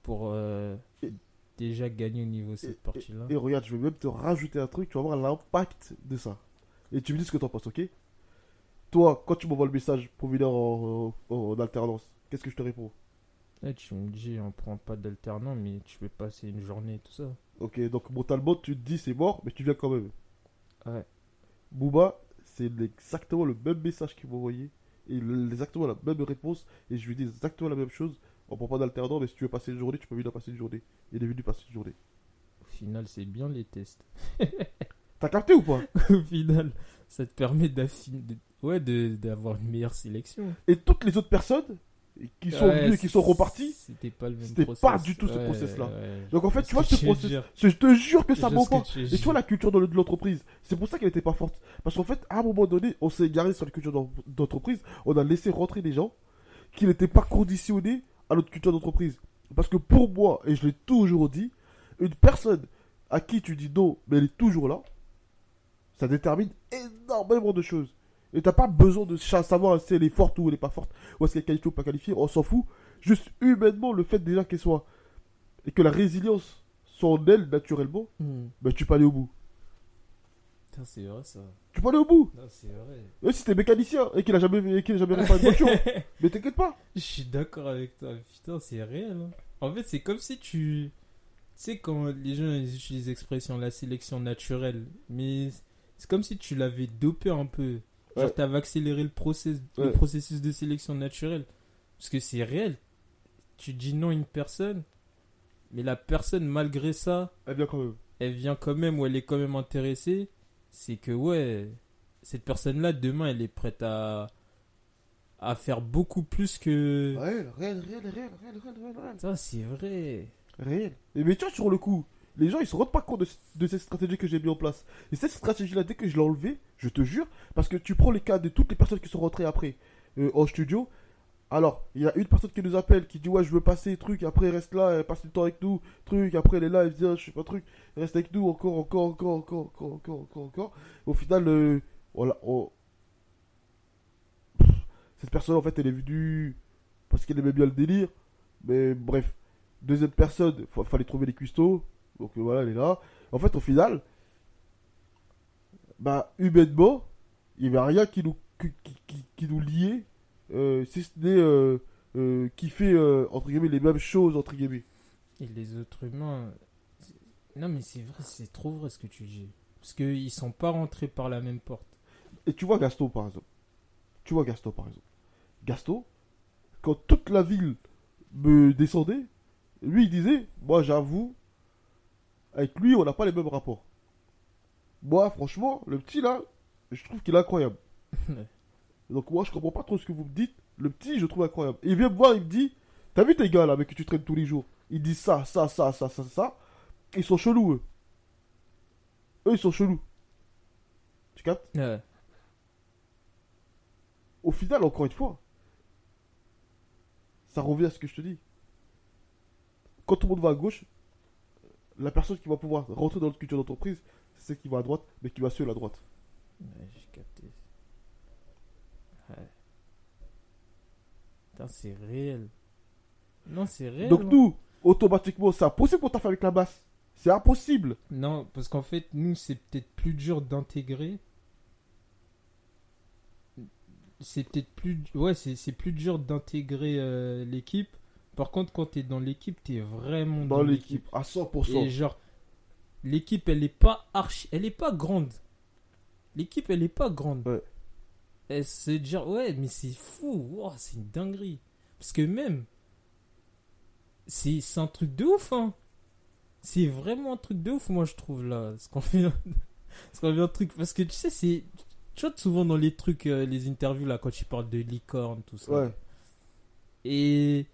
pour euh, Et- déjà gagner au niveau de cette Et, partie-là. et regarde, je vais même te rajouter un truc, tu vas voir l'impact de ça. Et tu me dis ce que t'en penses, ok? Toi, quand tu m'envoies le message pour venir en, en- en alternance, qu'est-ce que je te réponds? Ouais, tu me dis, on prend pas d'alternant, mais tu peux passer une journée et tout ça. Ok, donc mentalement, tu te dis c'est mort, mais tu viens quand même. Ouais. Booba, c'est exactement le même message qu'il m'a envoyé. Et exactement la même réponse. Et je lui dis exactement la même chose. On prend pas d'alternant, mais si tu veux passer une journée, tu peux venir passer une journée. Il est venu passer une journée. Au final, c'est bien les tests. T'as capté ou pas? Au final, ça te permet d'affiner. Ouais, d'avoir une meilleure sélection. Et toutes les autres personnes qui sont Ouais, venues et qui sont reparties, C'était pas le même c'était process. pas du tout ce Ouais, process-là. ouais. Donc en fait, tu vois ce process, dire. je te jure que ça ce pas. Et tu vois la culture de l'entreprise, c'est pour ça qu'elle était pas forte. Parce qu'en fait, à un moment donné, on s'est égaré sur la culture d'en- d'entreprise, on a laissé rentrer des gens qui n'étaient pas conditionnés à notre culture d'entreprise. Parce que pour moi, et je l'ai toujours dit, une personne à qui tu dis non, mais elle est toujours là, ça détermine énormément de choses. Et t'as pas besoin de savoir si elle est forte ou elle est pas forte, ou est-ce qu'elle est qualifiée ou pas qualifiée, on s'en fout. Juste humainement, le fait déjà qu'elle soit, et que la résilience soit en elle naturellement, ben tu peux aller au bout. Putain, c'est vrai ça. Tu peux aller au bout. Non, c'est vrai. Même si t'es mécanicien et qu'il a jamais, et qu'il a jamais réparé une voiture, mais t'inquiète pas. Je suis d'accord avec toi. Putain, c'est réel. hein. En fait, c'est comme si tu. Tu sais, quand les gens ils utilisent l'expression la sélection naturelle, mais c'est comme si tu l'avais dopé un peu. Genre, t'avais accéléré le, process, le processus de sélection naturelle. Parce que c'est réel. Tu dis non à une personne, mais la personne, malgré ça, Elle vient quand même. elle vient quand même ou elle est quand même intéressée, c'est que ouais, cette personne-là, demain, elle est prête à, à faire beaucoup plus que... Réel, réel, réel, réel, réel, réel, réel, réel. Ça, c'est vrai. Réel. Et mais tu vois, sur le coup, les gens ils se rendent pas compte de, de cette stratégie que j'ai mis en place. Et cette stratégie-là, dès que je l'ai enlevée, je te jure, parce que tu prends les cas de toutes les personnes qui sont rentrées après euh, en studio. Alors, il y a une personne qui nous appelle, qui dit ouais, je veux passer, truc, après reste là, elle passe du temps avec nous, truc, après elle est là, elle vient, je sais pas, truc, reste avec nous encore, encore, encore, encore, encore, encore, encore, encore. Au final, euh, l'a- on- Pff, cette personne en fait, elle est venue parce qu'elle aimait bien le délire, mais bref. Deuxième personne, il fallait trouver les cuistots. Donc euh, voilà, elle est là. En fait, au final, bah, humainement, il n'y avait rien qui nous, qui, qui- qui- qui nous liait, euh, si ce n'est euh, euh, qui fait, entre guillemets, les mêmes choses, entre guillemets. Et les autres humains... Non, mais c'est vrai, c'est trop vrai ce que tu dis. Parce qu'ils sont pas rentrés par la même porte. Et tu vois Gaston, par exemple. Tu vois Gaston, par exemple. Gaston, quand toute la ville me descendait, lui, il disait, moi, j'avoue, avec lui, on n'a pas les mêmes rapports. Moi, franchement, le petit, là, je trouve qu'il est incroyable. Donc moi, je comprends pas trop ce que vous me dites. Le petit, je trouve incroyable. Il vient me voir, il me dit, t'as vu tes gars, là, avec qui tu traînes tous les jours? Ils disent ça, ça, ça, ça, ça, ça. Ils sont chelous, eux. Eux, ils sont chelous. Tu captes? Ouais. au final, encore une fois, ça revient à ce que je te dis. Quand tout le monde va à gauche, la personne qui va pouvoir rentrer dans notre culture d'entreprise, c'est celle qui va à droite, mais qui va suivre la droite. Ouais, j'ai capté. Ouais. Putain, c'est réel. Non, c'est réel. Donc hein. nous, automatiquement, c'est impossible qu'on taffe avec la basse. C'est impossible. Non, parce qu'en fait, nous, c'est peut-être plus dur d'intégrer. C'est peut-être plus. Ouais, c'est c'est plus dur d'intégrer euh, l'équipe. Par contre, quand t'es dans l'équipe, t'es vraiment Dans l'équipe, à 100%. Et genre, l'équipe, elle est pas archi. Elle est pas grande. L'équipe, elle est pas grande. Ouais. Et se dire, ouais, mais c'est fou, wow, c'est une dinguerie. Parce que même, c'est c'est un truc de ouf, hein. C'est vraiment un truc de ouf, moi, je trouve, là. Ce qu'on fait, ce qu'on fait un truc. Parce que tu sais, c'est. Tu vois, souvent dans les trucs, euh, les interviews, là, quand tu parles de licorne, tout ça. Ouais. Et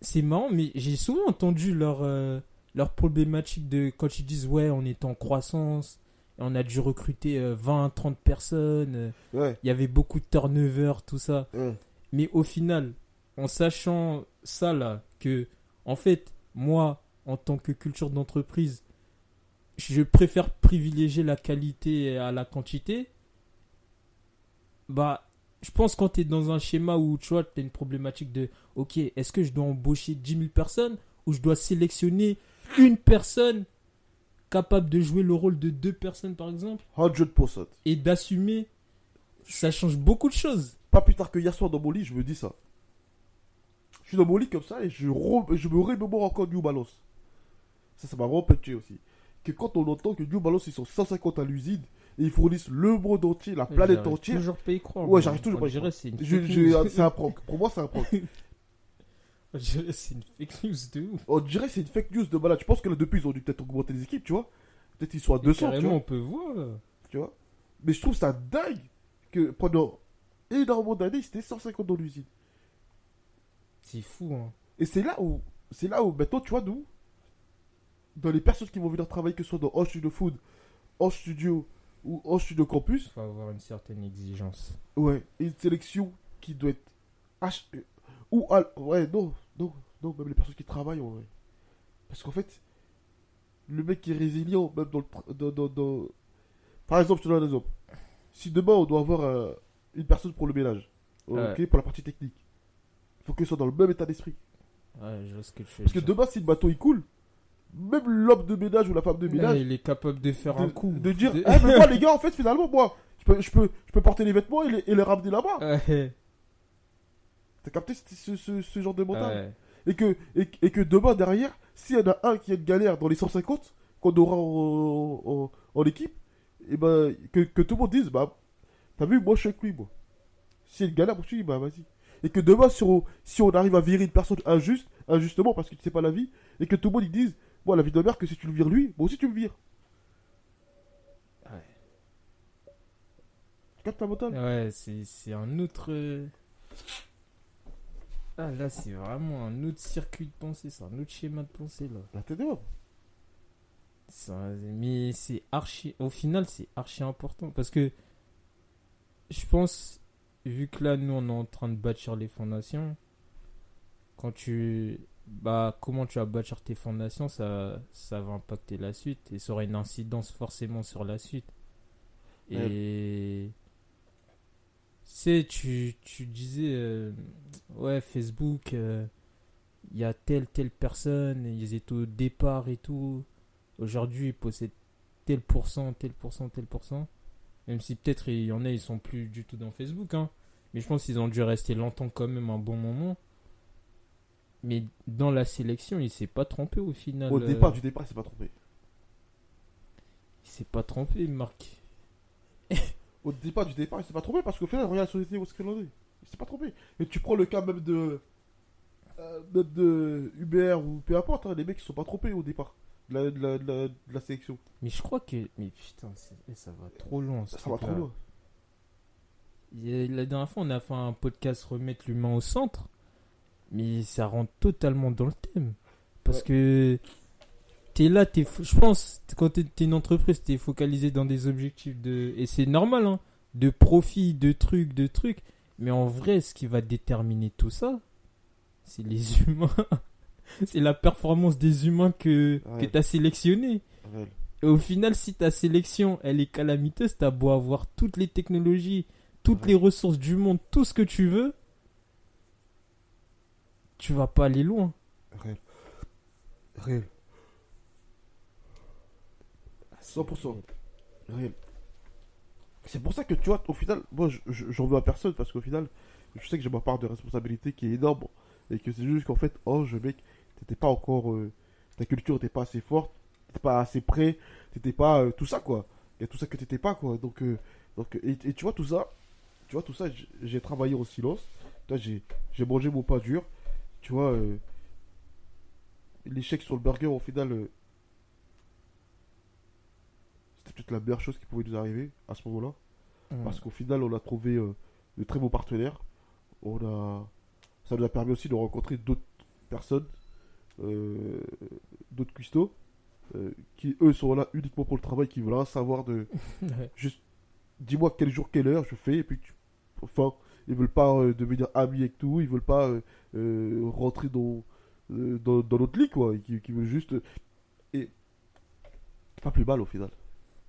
c'est marrant, mais j'ai souvent entendu leur, euh, leur problématique de quand ils disent ouais, on est en croissance, on a dû recruter euh, 20, 30 personnes, euh, Ouais. il y avait beaucoup de turnover, tout ça. Ouais. Mais au final, en sachant ça là, que en fait, moi, en tant que culture d'entreprise, je préfère privilégier la qualité à la quantité. Bah, je pense quand tu es dans un schéma où tu vois, tu as une problématique de OK, est-ce que je dois embaucher 10 000 personnes ou je dois sélectionner une personne capable de jouer le rôle de deux personnes par exemple? 100%. et d'assumer ça change beaucoup de choses. Pas plus tard que hier soir dans mon lit, je me dis ça. Je suis dans mon lit comme ça et je, re- je me remémore encore New Balance. Ça, ça m'a vraiment pété aussi. Que quand on entend que New Balance, ils sont 150 à l'usine et ils fournissent le monde entier, la planète J'arrive entière. toujours pas y croire. Ouais, j'arrive toujours pas à y croire. c'est une Je- fake je- news. C'est un prank. Pour moi, c'est un prank. On dirait c'est une fake news de ouf. On dirait c'est une fake news de malade. Je pense que là, depuis, ils ont dû peut-être augmenter les équipes, tu vois? Peut-être ils sont à Et 200, tu carrément, vois. on peut voir là. tu vois? Mais je trouve ça dingue que pendant énormément d'années, c'était 150 dans l'usine. C'est fou, hein. Et c'est là où, c'est là où maintenant, tu vois, nous, dans les personnes qui vont venir travailler, que ce soit dans Hoche Studio Food, Hoche Studio ou Hoche Studio Campus, Faut avoir une certaine exigence. ouais, une sélection qui doit être H, euh, ou, al- ouais, non, non, non, même les personnes qui travaillent, en vrai. Parce qu'en fait, le mec qui est résilient, même dans le, dans, dans, dans- par exemple, je te donne un exemple. Si demain on doit avoir euh, une personne pour le ménage, ok, Ouais. pour la partie technique, il faut qu'il soit dans le même état d'esprit. Ouais, je vois ce que tu veux Parce que demain, si le bateau il coule, même l'homme de ménage ou la femme de ménage, il est capable de faire de, un coup. de dire De- Eh, mais moi, les gars, en fait, finalement, moi, je peux, je peux, je peux porter les vêtements et les, et les ramener là-bas. Ouais. T'as capté ce, ce, ce- ce genre de mental Ouais. et, que, et, et que demain, derrière, s'il y en a un qui a une galère dans les 150, qu'on aura en, en, en équipe, et ben, que, que tout le monde dise Bah, t'as vu, moi, je suis avec lui, moi. S'il y a une galère, moi, je suis, bah, vas-y. Et que demain, si on, si on arrive à virer une personne injuste, injustement, parce que tu sais pas la vie, et que tout le monde, ils disent La vie de mère, que si tu le vires lui, moi aussi, tu me vires. Ouais. Tu captes ta mentale? Ouais, c'est c'est un autre. euh, Ah là, c'est vraiment un autre circuit de pensée, c'est un autre schéma de pensée là. La tête dehors. Ça- mais c'est archi. Au final, c'est archi important parce que je pense, vu que là, nous, on est en train de bâtir les fondations, quand tu. Bah, comment tu vas bâtir tes fondations, ça, ça va impacter la suite et ça aura une incidence forcément sur la suite. Et. Tu sais, tu, tu disais, euh, ouais, Facebook, euh, il y a telle, telle personne, ils étaient au départ et tout. Aujourd'hui, ils possèdent tel pourcent, tel pourcent, tel pourcent. Même si peut-être il y en a, ils sont plus du tout dans Facebook. Hein. Mais je pense qu'ils ont dû rester longtemps quand même un bon moment. Mais dans la sélection, il s'est pas trompé au final. Au euh, départ du départ, il s'est pas trompé. Il s'est pas trompé, Marc. Au départ du départ, il s'est pas trompé parce qu'au final, regarde la société où est-ce qu'elle en est. Il s'est pas trompé. Et tu prends le cas même de. euh, même de Uber ou peu importe, hein, les mecs ils sont pas trompés au départ de la, de la, de la, de la sélection. Mais je crois que. Mais putain, eh, ça va trop loin. Ça, ça va trop loin. La dernière fois, on a fait un podcast remettre l'humain au centre, mais ça rentre totalement dans le thème. Parce Ouais. que t'es là, je pense, quand t'es, t'es une entreprise, t'es focalisé dans des objectifs de, et c'est normal, hein, de profit, de trucs, de trucs. Mais en vrai, ce qui va déterminer tout ça, c'est les humains. c'est la performance des humains que, Ouais. que t'as sélectionné. Et au final, si ta sélection, elle est calamiteuse, t'as beau avoir toutes les technologies, toutes les ressources du monde, tout ce que tu veux, tu vas pas aller loin. Réel. Réel. 100%. Réel. C'est pour ça que tu vois, au final, moi je- je- j'en veux à personne parce qu'au final, je sais que j'ai ma part de responsabilité qui est énorme et que c'est juste qu'en fait, oh, je mec, t'étais pas encore. euh, ta culture n'était pas assez forte, t'étais pas assez prêt, t'étais pas euh, tout ça quoi. Il y a tout ça que t'étais pas quoi. Donc, euh, et, tu vois, tout ça, tu vois, tout ça, j'ai travaillé au silence. J'ai mangé mon pain dur. Tu vois, euh, l'échec sur le burger, au final, euh, c'était peut-être la meilleure chose qui pouvait nous arriver à ce moment-là. Parce qu'au final, on a trouvé euh, de très bons partenaires. On a... Ça nous a permis aussi de rencontrer d'autres personnes, d'autres cuistots, qui eux sont là uniquement pour le travail, qui veulent rien savoir de. Juste, dis-moi quel jour, quelle heure je fais, et puis tu. Enfin, ils veulent pas euh, devenir amis avec tout, ils veulent pas euh, euh, rentrer dans, dans, dans notre lit, quoi. Qui, qui veulent juste. Et. Pas plus mal au final.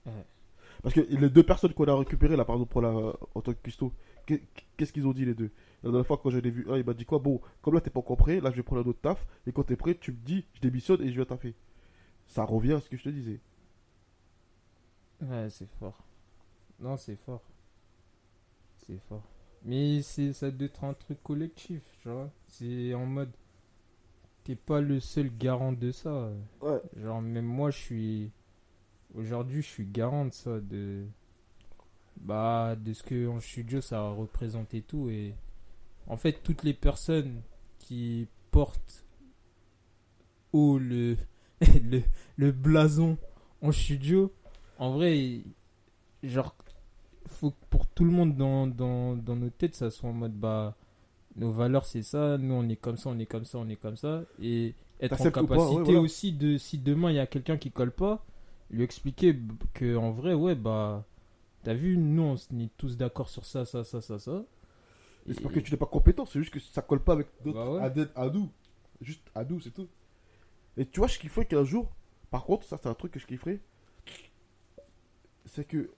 Ouais. Parce que les deux personnes qu'on a récupérées là, par exemple, pour la, en tant que qu'est- qu'est-ce qu'ils ont dit les deux? La dernière fois, quand j'en ai vu un, il m'a dit quoi? Bon, comme là, t'es pas encore prêt, là, je vais prendre un autre taf, et quand t'es prêt, tu me dis, je démissionne et je viens taffer. Ça revient à ce que je te disais. Ouais, c'est fort. Non, c'est fort. C'est fort. Mais c'est ça doit être un truc collectif, tu vois. C'est en mode. T'es pas le seul garant de ça. Ouais. Genre, même moi, je suis. Aujourd'hui, je suis garant de ça. De. Bah, de ce que en studio ça représente et tout. Et. En fait, toutes les personnes qui portent haut le. le, le blason en studio, en vrai, genre, faut que pour tout le monde dans, dans, dans nos têtes, ça soit en mode, bah, nos valeurs, c'est ça, nous, on est comme ça, on est comme ça, on est comme ça. Et être en pas, capacité ouais, voilà. aussi de, si demain il y a quelqu'un qui colle pas, lui expliquer que en vrai, ouais, bah, t'as vu, nous, on est tous d'accord sur ça, ça, ça, ça, ça. C'est pas que tu n'es pas compétent, c'est juste que ça colle pas avec d'autres Bah ouais. à nous. Juste à nous, c'est tout. Et tu vois, je kifferais qu'un jour, par contre, ça c'est un truc que je kifferais, c'est que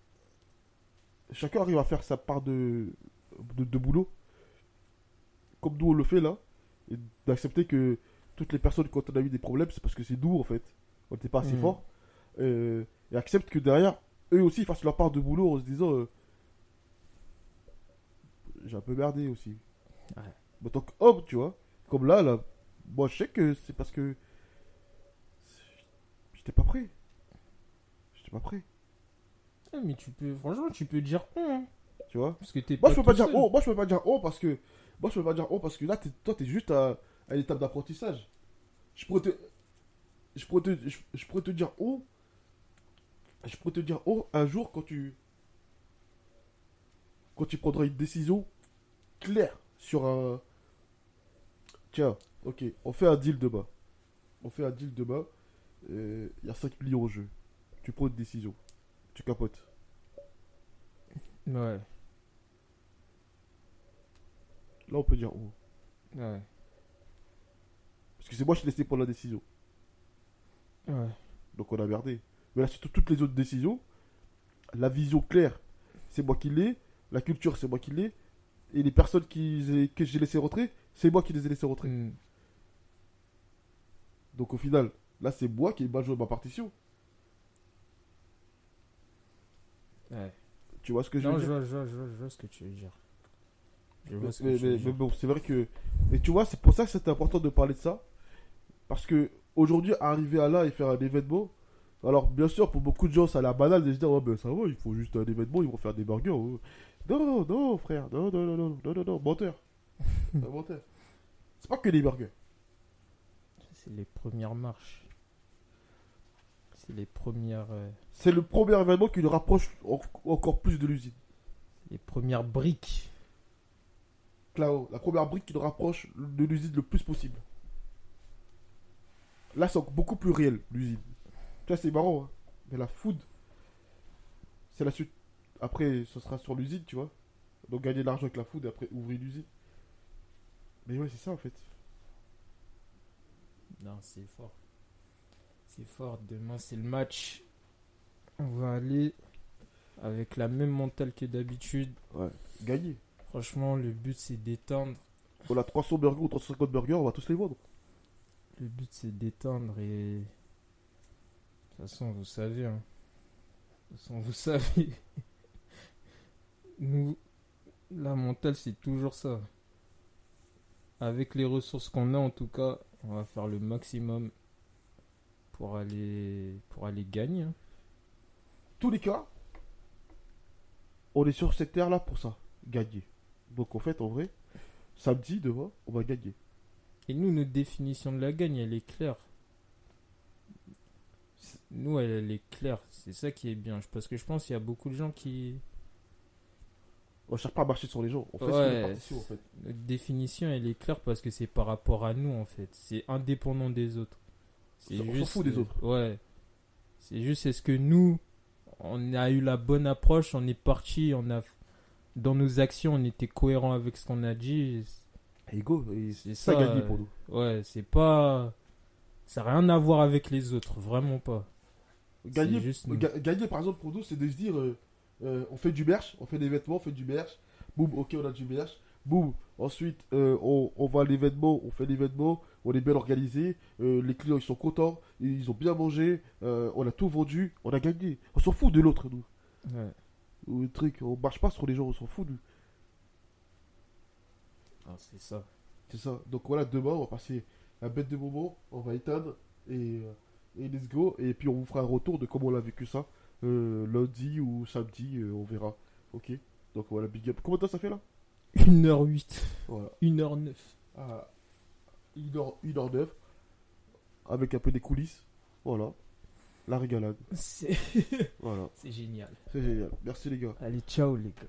chacun arrive à faire sa part de, de, de boulot, comme nous on le fait là, et d'accepter que toutes les personnes, quand on a eu des problèmes, c'est parce que c'est nous en fait, on n'était pas assez Mhm. fort, Euh, et accepte que derrière, eux aussi ils fassent leur part de boulot en se disant. euh, j'ai un peu merdé aussi. Ouais. En tant qu'homme, tu vois. Comme là, là, moi je sais que c'est parce que. J'étais pas prêt. J'étais pas prêt, Mais tu peux, franchement, tu peux dire hein, tu vois. parce que t'es Moi je peux pas dire seul. oh, moi je peux pas dire oh parce que. Moi je peux pas dire oh parce que là, t'es- toi t'es juste à, à une étape d'apprentissage. Je pourrais te. Je pourrais te, je, je pourrais te dire oh. Je pourrais te dire oh un jour quand tu. Quand tu prendras une décision claire sur un. Tiens, ok, on fait un deal demain. On fait un deal demain. Il y a 5 millions en jeu. Tu prends une décision. Tu capotes. Ouais, Là, on peut dire oh. ouais, Parce que c'est moi qui ai laissé prendre la décision. ouais. Donc on a merdé. Mais là, sur tout- toutes les autres décisions, la vision claire, c'est moi qui l'ai. La culture, c'est moi qui l'ai. Et les personnes qui, que j'ai laissé rentrer, c'est moi qui les ai laissés rentrer. Hmm. Donc au final, là, c'est moi qui ai mal joué ma partition. Ouais. Tu vois ce que je Non, veux je dire? vois, je, vois, je, vois, je vois ce que tu veux dire. Je vois mais, ce que mais- tu veux mais- dire. mais bon, c'est vrai que. Et tu vois, c'est pour ça que c'était important de parler de ça. Parce que aujourd'hui, arriver à là et faire un événement. Alors, bien sûr, pour beaucoup de gens, ça a l'air banal de se dire, ouais, ben ça va, il faut juste un événement, ils vont faire des burgers. oh. Non, non, frère, non, non, non, non, non, non, non, menteur. Menteur. C'est pas que des burgers. C'est les premières marches. C'est les premières, euh, C'est le premier événement qui nous rapproche en- encore plus de l'usine. les premières briques. Claro, la première brique qui nous rapproche de l'usine le plus possible. Là, c'est encore beaucoup plus réel, l'usine. Tu vois, c'est marrant, hein. Mais la food, c'est la suite. Après, ce sera sur l'usine, tu vois. Donc, gagner de l'argent avec la food et après ouvrir l'usine. Mais ouais, c'est ça, en fait. Non, c'est fort. C'est fort. Demain, c'est le match. On va aller avec la même mentale que d'habitude. Ouais. Gagner. Franchement, le but, c'est d'éteindre. On a 300 burgers ou 350 burgers, on va tous les vendre. Le but, c'est d'éteindre et... De toute façon, vous savez. hein. De toute façon, vous savez. Nous, la mentale, c'est toujours ça. Avec les ressources qu'on a, en tout cas, on va faire le maximum pour aller, pour aller gagner. hein. Tous les cas, on est sur cette terre-là pour ça. gagner. Donc en fait, en vrai, samedi, demain, on va gagner. Et nous, notre définition de la gagne, elle est claire. Nous, elle, elle est claire. C'est ça qui est bien. Parce que je pense qu'il y a beaucoup de gens qui. On cherche pas à marcher sur les gens. On Ouais. en fait. Notre définition, elle est claire parce que c'est par rapport à nous, en fait. C'est indépendant des autres. C'est On s'en fout des euh, autres. Ouais. C'est juste, est-ce que nous, on a eu la bonne approche, on est parti, on a. Dans nos actions, on était cohérent avec ce qu'on a dit. Et go, C'est ça, ça, gagner euh, pour nous. Ouais, c'est pas. Ça n'a rien à voir avec les autres, vraiment pas. Juste gagner, par exemple, pour nous, c'est de se dire euh, euh, on fait du merch, on fait des vêtements, on fait du merch. Boum, ok, on a du merch. Boum, ensuite, euh, on, on va à l'événement, on fait l'événement, on est bien organisé. euh, les clients, ils sont contents, ils ont bien mangé, euh, on a tout vendu, on a gagné. On s'en fout de l'autre, nous. Ouais. Ou le truc, on marche pas sur les gens, on s'en fout, nous. Ah, c'est ça. C'est ça. Donc voilà, demain, on va passer un bête de moment, on va éteindre et, et let's go. Et puis on vous fera un retour de comment on a vécu ça. lundi ou samedi, on verra. Ok? Donc voilà, big up. Temps ça fait là? 1h08, Voilà. 1h09. À 1h, 1h09. Avec un peu des coulisses. Voilà. La régalade. C'est Voilà. génial. C'est génial. Merci les gars. Allez, ciao les gars.